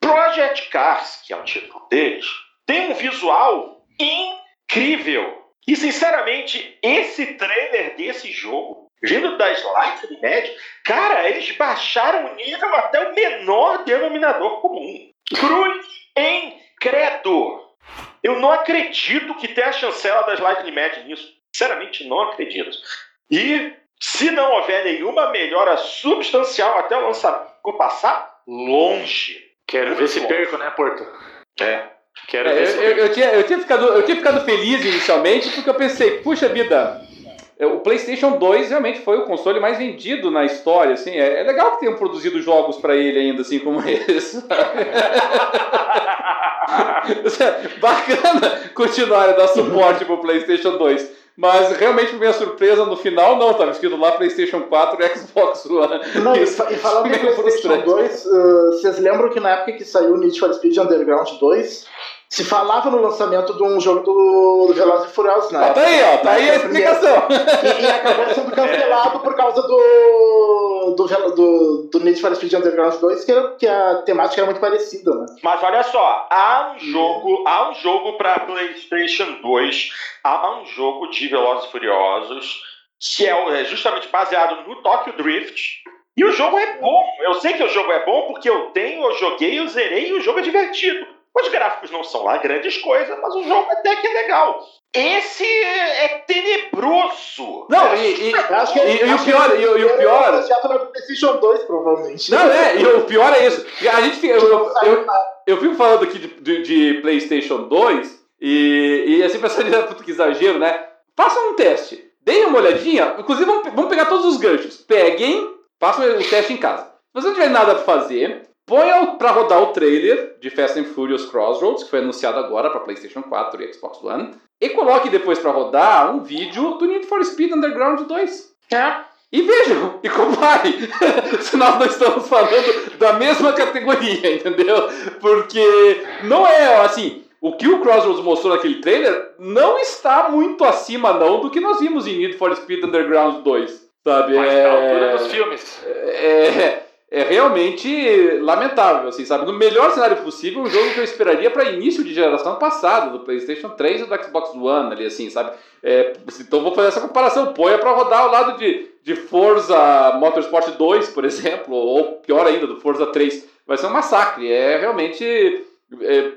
Project Cars, que é o título deles, tem um visual incrível. E sinceramente, esse trailer desse jogo, vindo da Slightly Mad, cara, eles baixaram o nível até o menor denominador comum. Cruz em credo. Eu não acredito que tenha a chancela das Lightning Mad nisso. Sinceramente, não acredito. E se não houver nenhuma melhora substancial até o lançamento passar longe. Quero ver se perco, né, Porto? É. Quero É, ver eu, se eu- perco. eu tinha, eu, tinha ficado, eu tinha ficado feliz inicialmente porque eu pensei, puxa vida, o PlayStation 2 realmente foi o console mais vendido na história. Assim, é, é legal que tenham produzido jogos para ele ainda, assim como (laughs) esse. (laughs) Bacana continuar a dar suporte pro PlayStation 2. Mas realmente, pra minha surpresa, no final não, tava escrito lá PlayStation 4 e Xbox One. Não, e, Isso e falando do PlayStation frustrante. 2, uh, vocês lembram que na época que saiu o Need for Speed Underground 2, se falava no lançamento de um jogo do, do Velozes e Furiosos, né? Ó, tá aí, ó, tá aí a explicação. (laughs) E, e acabou sendo cancelado por causa do, do, do, do Need for Speed Underground 2, que, era, que a temática era muito parecida, né? Mas olha só, há um jogo, há um jogo para PlayStation 2, há um jogo de Velozes e Furiosos que é é justamente baseado no Tokyo Drift. E o jogo é bom. Eu sei que o jogo é bom porque eu tenho, eu joguei, eu zerei e o jogo é divertido. Os gráficos não são lá grandes coisas, mas o jogo até que é legal. Esse é, é tenebroso. Não, e, e- Eu acho que, E- e o pior- e o- e o pior- PlayStation 2, provavelmente. Não, é, e o pior é isso. A gente fica, eu, eu, eu, eu fico falando aqui de, de- de PlayStation 2 e, e assim, (laughs) pensando, puta que exagero, né? Façam um teste, deem uma olhadinha. Inclusive, vamos, vamos pegar todos os ganchos. Peguem, façam o teste em casa. Se você não tiver nada pra fazer, ponha para rodar o trailer de Fast and Furious Crossroads, que foi anunciado agora para PlayStation 4 e Xbox One, e coloque depois para rodar um vídeo do Need for Speed Underground 2. É. E vejam, e compare. (laughs) Se nós não estamos falando da mesma categoria, entendeu? Porque não é assim. O que o Crossroads mostrou naquele trailer não está muito acima, não, do que nós vimos em Need for Speed Underground 2. Sabe? Mas é... na altura dos filmes. É, é realmente lamentável, assim, sabe? No melhor cenário possível, um jogo que eu esperaria para início de geração passada, do PlayStation 3 e do Xbox One, ali, assim, sabe? É, então vou fazer essa comparação. Põe para rodar ao lado de, de Forza Motorsport 2, por exemplo, ou pior ainda, do Forza 3. Vai ser um massacre. É realmente é,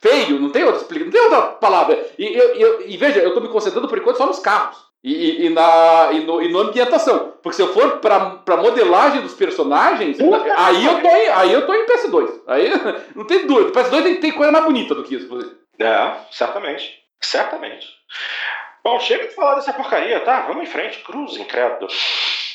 feio, não tem outra explicação, não tem outra palavra. E, eu, e veja, eu estou me concentrando por enquanto só nos carros. E, e, e, na, e, no, e na ambientação. Porque se eu for pra, pra modelagem dos personagens, aí eu, tô em, aí eu tô em PS2. Aí não tem dúvida. PS2 tem, tem coisa mais bonita do que isso. É, certamente. Certamente. Bom, chega de falar dessa porcaria, tá? Vamos em frente, cruz, incrédulo.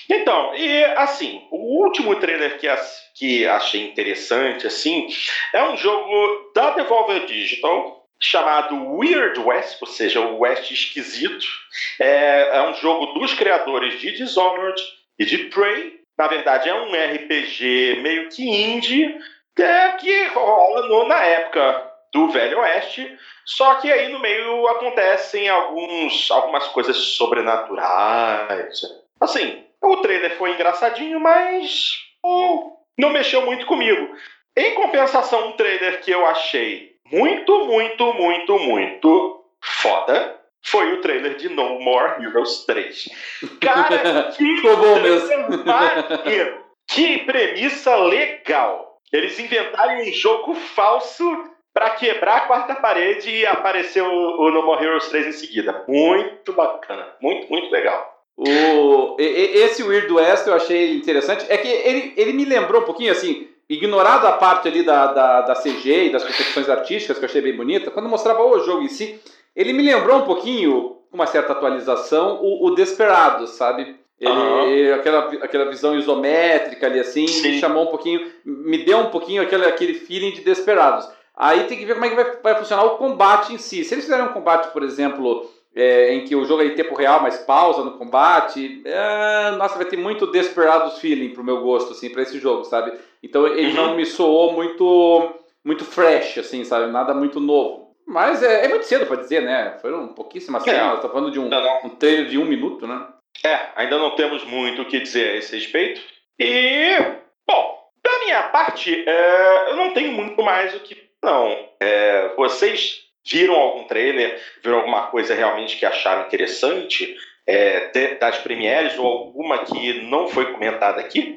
Então, e assim, o último trailer que, que achei interessante, assim, é um jogo da Devolver Digital, chamado Weird West, ou seja, o West esquisito. É, é um jogo dos criadores de Dishonored e de Prey. Na verdade, é um RPG meio que indie, é, que rola no, na época do Velho Oeste. Só que aí no meio acontecem alguns, algumas coisas sobrenaturais. Assim, o trailer foi engraçadinho, mas hum, não mexeu muito comigo. Em compensação, um trailer que eu achei muito, muito, muito, muito foda foi o trailer de No More Heroes 3. Cara, (laughs) que bom mesmo. maneiro! Que premissa legal! Eles inventaram um jogo falso para quebrar a quarta parede e aparecer o, o No More Heroes 3 em seguida. Muito bacana, muito, muito legal. O, esse Weird West eu achei interessante. É que ele, ele me lembrou um pouquinho assim ignorado a parte ali da, da, da CG e das concepções artísticas, que eu achei bem bonita, quando mostrava o jogo em si, ele me lembrou um pouquinho, com uma certa atualização, o, o Desperado, sabe? Ele, uhum. aquela, aquela visão isométrica ali assim, Sim. me chamou um pouquinho, me deu um pouquinho aquele, aquele feeling de Desperados. Aí tem que ver como é que vai, vai funcionar o combate em si. Se eles fizerem um combate, por exemplo, é, em que o jogo é em tempo real, mas pausa no combate. É, nossa, vai ter muito Desperados feeling pro meu gosto, assim, para esse jogo, sabe? Então ele uhum. não me soou muito, muito fresh, assim, sabe? Nada muito novo. Mas é, é muito cedo para dizer, né? Foram pouquíssimas é. cenas, tá falando de um, um trailer de um minuto, né? É, ainda não temos muito o que dizer a esse respeito. E, bom, da minha parte, é, eu não tenho muito mais o que. Não. É, vocês viram algum trailer, viram alguma coisa realmente que acharam interessante é, das premieres ou alguma que não foi comentada aqui?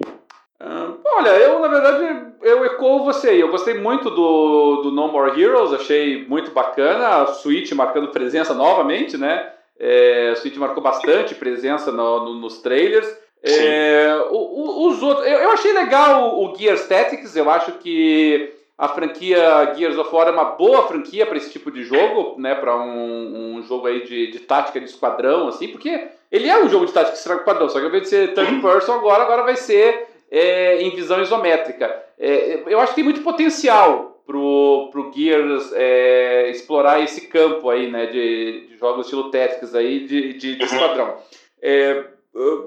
Uh, olha, eu na verdade eu ecoo você. Eu gostei muito do, do No More Heroes, achei muito bacana. A Switch marcando presença novamente, né? É, a Switch marcou bastante presença no, no, nos trailers. É, o, o, os outros, eu, eu, achei legal o, o Gear Statics, eu acho que a franquia Gears of War é uma boa franquia para esse tipo de jogo, né? Para um, um, jogo aí de, de tática de esquadrão, assim, porque ele é um jogo de tática de esquadrão, só que ao invés de ser third person agora, agora vai ser é, em visão isométrica. É, eu acho que tem muito potencial pro, pro Gears é, explorar esse campo aí, né? De, de jogos estilo Tactics aí, de, de, de uhum. esquadrão. É,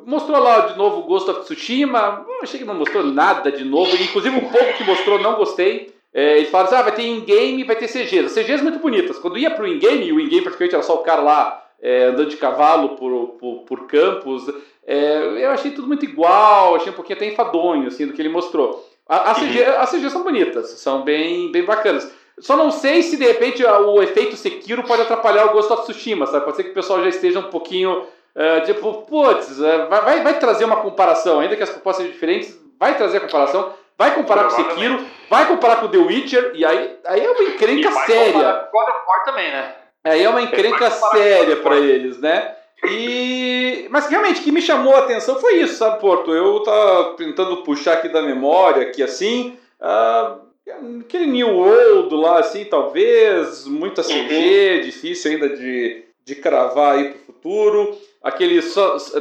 mostrou lá de novo o Ghost of Tsushima. Achei que não mostrou nada de novo. Inclusive, um pouco que mostrou, não gostei. É, eles falaram assim, ah, vai ter in-game vai ter CGs. As CGs muito bonitas. Quando ia pro in-game, e o in-game praticamente era só o cara lá é, andando de cavalo por, por, por campos, é, eu achei tudo muito igual, achei um pouquinho até enfadonho, assim, do que ele mostrou. A, a CG, as CGs são bonitas, são bem, bem bacanas. Só não sei se de repente o efeito Sekiro pode atrapalhar o Ghost of Tsushima, sabe? Pode ser que o pessoal já esteja um pouquinho, uh, tipo, putz, uh, vai, vai trazer uma comparação, ainda que as propostas sejam diferentes, vai trazer a comparação, vai comparar com o Sekiro, vai comparar com The Witcher, e aí, aí é uma encrenca e séria. God of War também, né? Aí é uma encrenca séria para eles, né? E mas realmente o que me chamou a atenção foi isso, sabe, Porto? Eu tava tentando puxar aqui da memória que assim, uh, aquele New World lá assim, talvez, muita CG, uhum. difícil ainda de, de cravar aí pro futuro. Aquele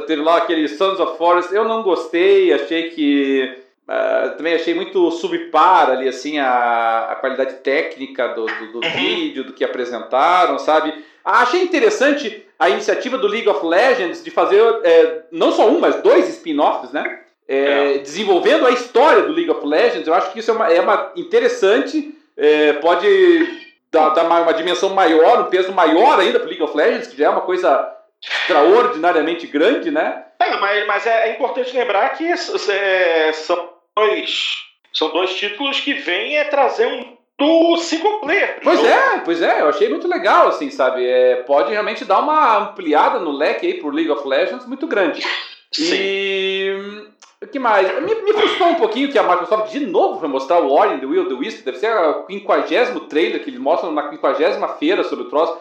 teve lá aquele Sons of Forest, eu não gostei, achei que Uh, também achei muito subpar ali, assim, a, a qualidade técnica do, do, do uhum. vídeo, do que apresentaram, sabe? Achei interessante a iniciativa do League of Legends de fazer é, não só um, mas dois spin-offs, né? É, é. Desenvolvendo a história do League of Legends. Eu acho que isso é uma, é uma interessante, é, pode dar, dar uma, uma, dimensão maior, um peso maior ainda para o League of Legends, que já é uma coisa extraordinariamente grande, né? É, mas, mas é, importante lembrar que são dois, são dois títulos que vêm é trazer um do single player. Pois é, pois é, eu achei muito legal, assim, sabe? É, pode realmente dar uma ampliada no leque aí por League of Legends muito grande. Sim. E. O que mais? Me, me frustrou um pouquinho que a Microsoft de novo vai mostrar o Ori the Will of the Wisp. Deve ser o 50 trailer que eles mostram na 50 feira sobre o troço.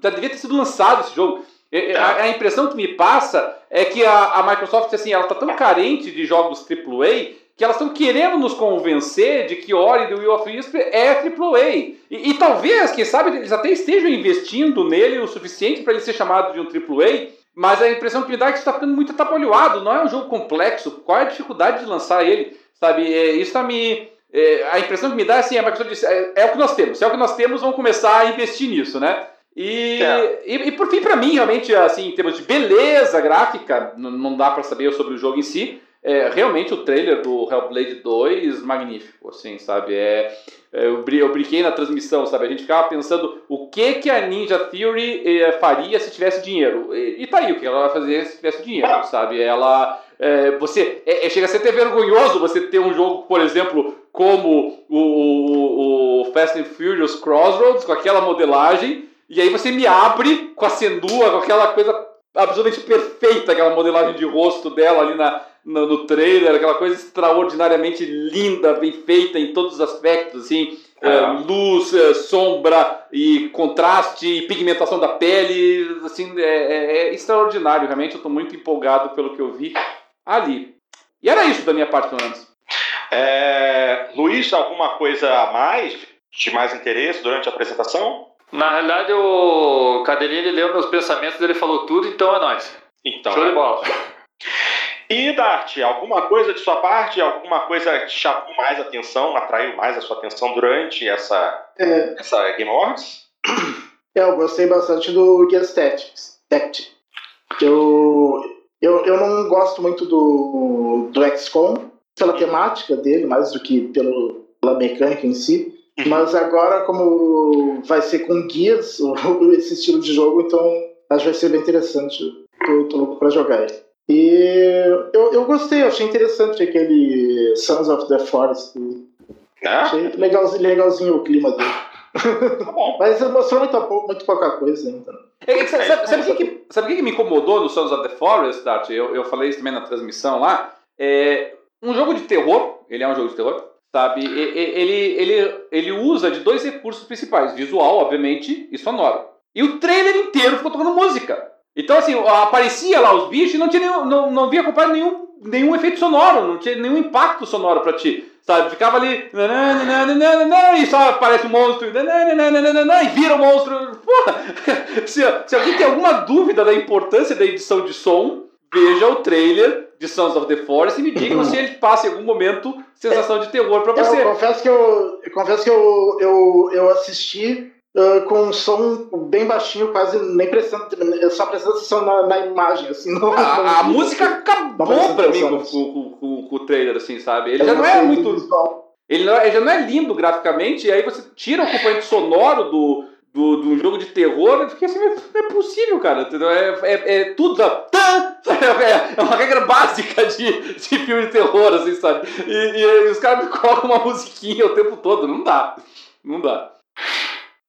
Já devia ter sido lançado esse jogo. A, a, impressão que me passa é que a, a Microsoft assim, ela tá tão carente de jogos AAA que elas estão querendo nos convencer de que Ori do Will of Wisp é AAA. E, e talvez, quem sabe, eles até estejam investindo nele o suficiente para ele ser chamado de um AAA, mas a impressão que me dá é que está ficando muito atabalhoado. Não é um jogo complexo. Qual é a dificuldade de lançar ele? Sabe, é, isso está me... É, a impressão que me dá é assim, a Microsoft disse, é, é, o que nós temos. Se é o que nós temos, vamos começar a investir nisso, né? E, é. e, e, por fim, para mim, realmente, assim, em termos de beleza gráfica, não dá para saber sobre o jogo em si, é, realmente o trailer do Hellblade 2 magnífico, assim, sabe? É, é eu, eu brinquei na transmissão, sabe? A gente ficava pensando o que que a Ninja Theory é, faria se tivesse dinheiro. E, e tá aí, o que ela vai fazer se tivesse dinheiro, sabe? Ela... É, você é, é, chega a ser até vergonhoso você ter um jogo, por exemplo, como o, o, o, Fast and Furious Crossroads, com aquela modelagem, e aí você me abre com a Sendua, com aquela coisa absolutamente perfeita, aquela modelagem de rosto dela ali na, no, no trailer, aquela coisa extraordinariamente linda, bem feita em todos os aspectos, assim, é. É, luz, é, sombra e contraste e pigmentação da pele, assim, é, é, é extraordinário, realmente, eu estou muito empolgado pelo que eu vi ali. E era isso da minha parte, pelo menos. Luiz, alguma coisa a mais, de mais interesse durante a apresentação? Na realidade, o Cadelinha ele leu meus pensamentos, ele falou tudo, então é nóis. Então, Show de bola. (laughs) E Dart, alguma coisa de sua parte, alguma coisa que chamou mais atenção, atraiu mais a sua atenção durante essa, é. essa Game Awards? É, eu gostei bastante do Tactics. Tactics. Eu, eu, eu não gosto muito do, do XCOM, pela temática dele, mais do que pelo, pela mecânica em si. Uhum. Mas agora, como vai ser com guias (laughs) esse estilo de jogo, então acho que vai ser bem interessante. Tô, tô louco pra jogar ele. E eu, eu gostei, achei interessante aquele Sons of the Forest. Ah? Achei legalzinho, legalzinho o clima dele. (laughs) Tá Mas mostrou muito, muito pouca coisa ainda. É, sabe, sabe, sabe o que, que, sabe que, que me incomodou no Sons of the Forest, Tati? Eu, eu falei isso também na transmissão lá. É, um jogo de terror, ele é um jogo de terror, sabe? Ele, ele, ele usa de dois recursos principais: visual, obviamente, e sonoro. E o trailer inteiro ficou tocando música. Então, assim, aparecia lá os bichos e não, tinha nenhum, não, não via acompanhado nenhum, nenhum efeito sonoro, não tinha nenhum impacto sonoro pra ti. Sabe? Ficava ali. E só aparece um monstro. E vira o um monstro. Porra! (laughs) Se, se alguém tem alguma dúvida da importância da edição de som, veja o trailer de Sons of the Forest e me diga se ele passa em algum momento sensação de terror pra você. Eu confesso que eu, eu confesso que eu, eu, eu assisti Uh, com um som bem baixinho, quase nem prestando, só prestando atenção na, na imagem, assim. Não, a, não, a música acabou pra mim com, com, com, com, o trailer, assim, sabe? Ele já não é muito... Ele, não, é, ele já não é lindo graficamente, e aí você tira o componente sonoro do, do, do jogo de terror, fiquei assim, não é possível, cara, entendeu? É, é, é tudo, (laughs) É, é uma regra básica de, de filme de terror, assim, sabe? E, e, e os caras me (laughs) colocam uma musiquinha o tempo todo, não dá, não dá.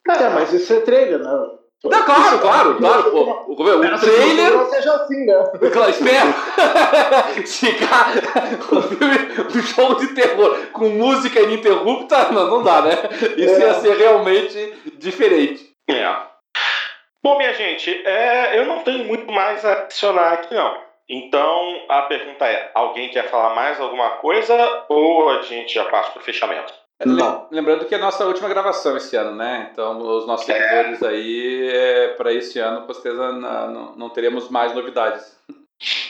É, mas isso é trailer, né? Não, claro, claro, claro, pô. O, o trailer. Não seja assim, né? Claro, espero. Ficar um, filme, um jogo de terror com música ininterrupta, não, não dá, né? Isso é. ia ser realmente diferente. É. Bom, minha gente, é, eu não tenho muito mais a adicionar aqui, não. Então, a pergunta é: alguém quer falar mais alguma coisa ou a gente já passa para o fechamento? Não. Lembrando que é a nossa última gravação esse ano, né? Então, os nossos é. seguidores aí, é, para esse ano, com certeza não, não teremos mais novidades.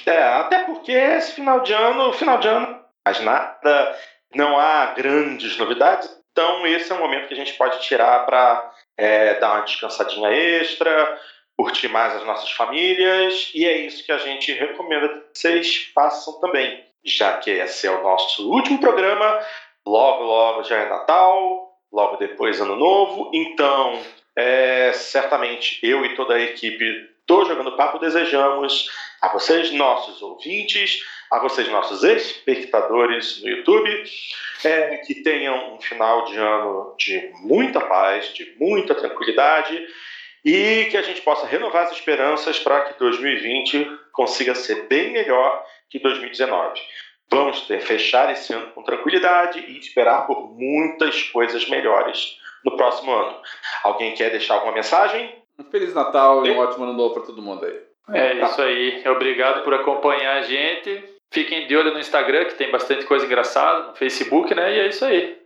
É, até porque esse final de ano, final de ano mais nada, não há grandes novidades, então esse é um momento que a gente pode tirar para é, dar uma descansadinha extra, curtir mais as nossas famílias, e é isso que a gente recomenda que vocês façam também, já que esse é o nosso último programa, logo, logo já é Natal, logo depois Ano Novo, então é, certamente eu e toda a equipe do Jogando Papo desejamos a vocês, nossos ouvintes, a vocês, nossos espectadores no YouTube, é, que tenham um final de ano de muita paz, de muita tranquilidade e que a gente possa renovar as esperanças para que 2020 consiga ser bem melhor que 2019. Vamos ter, fechar esse ano com tranquilidade e esperar por muitas coisas melhores no próximo ano. Alguém quer deixar alguma mensagem? Um Feliz Natal e um ótimo ano novo para todo mundo aí. É isso aí. Obrigado por acompanhar a gente. Fiquem de olho no Instagram, que tem bastante coisa engraçada, no Facebook, né? E é isso aí.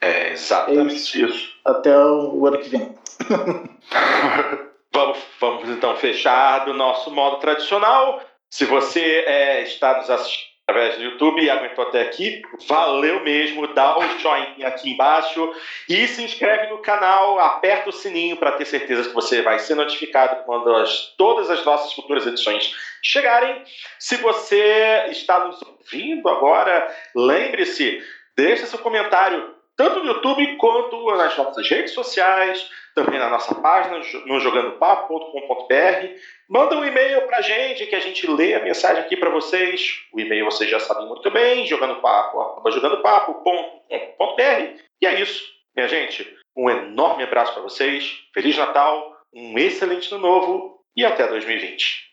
É exatamente isso. isso. Até o ano que vem. (laughs) vamos, vamos então fechar do nosso modo tradicional. Se você é, está nos assistindo através do YouTube e aguentou até aqui, valeu mesmo, dá o joinha aqui embaixo e se inscreve no canal, aperta o sininho para ter certeza que você vai ser notificado quando as, todas as nossas futuras edições chegarem. Se você está nos ouvindo agora, lembre-se, deixe seu comentário tanto no YouTube quanto nas nossas redes sociais, também na nossa página, no jogandopapo.com.br. Manda um e-mail para a gente, que a gente lê a mensagem aqui para vocês. O e-mail vocês já sabem muito bem, jogandopapo.jogandopapo.com.br. E é isso, minha gente. Um enorme abraço para vocês, Feliz Natal, um excelente ano novo e até 2020.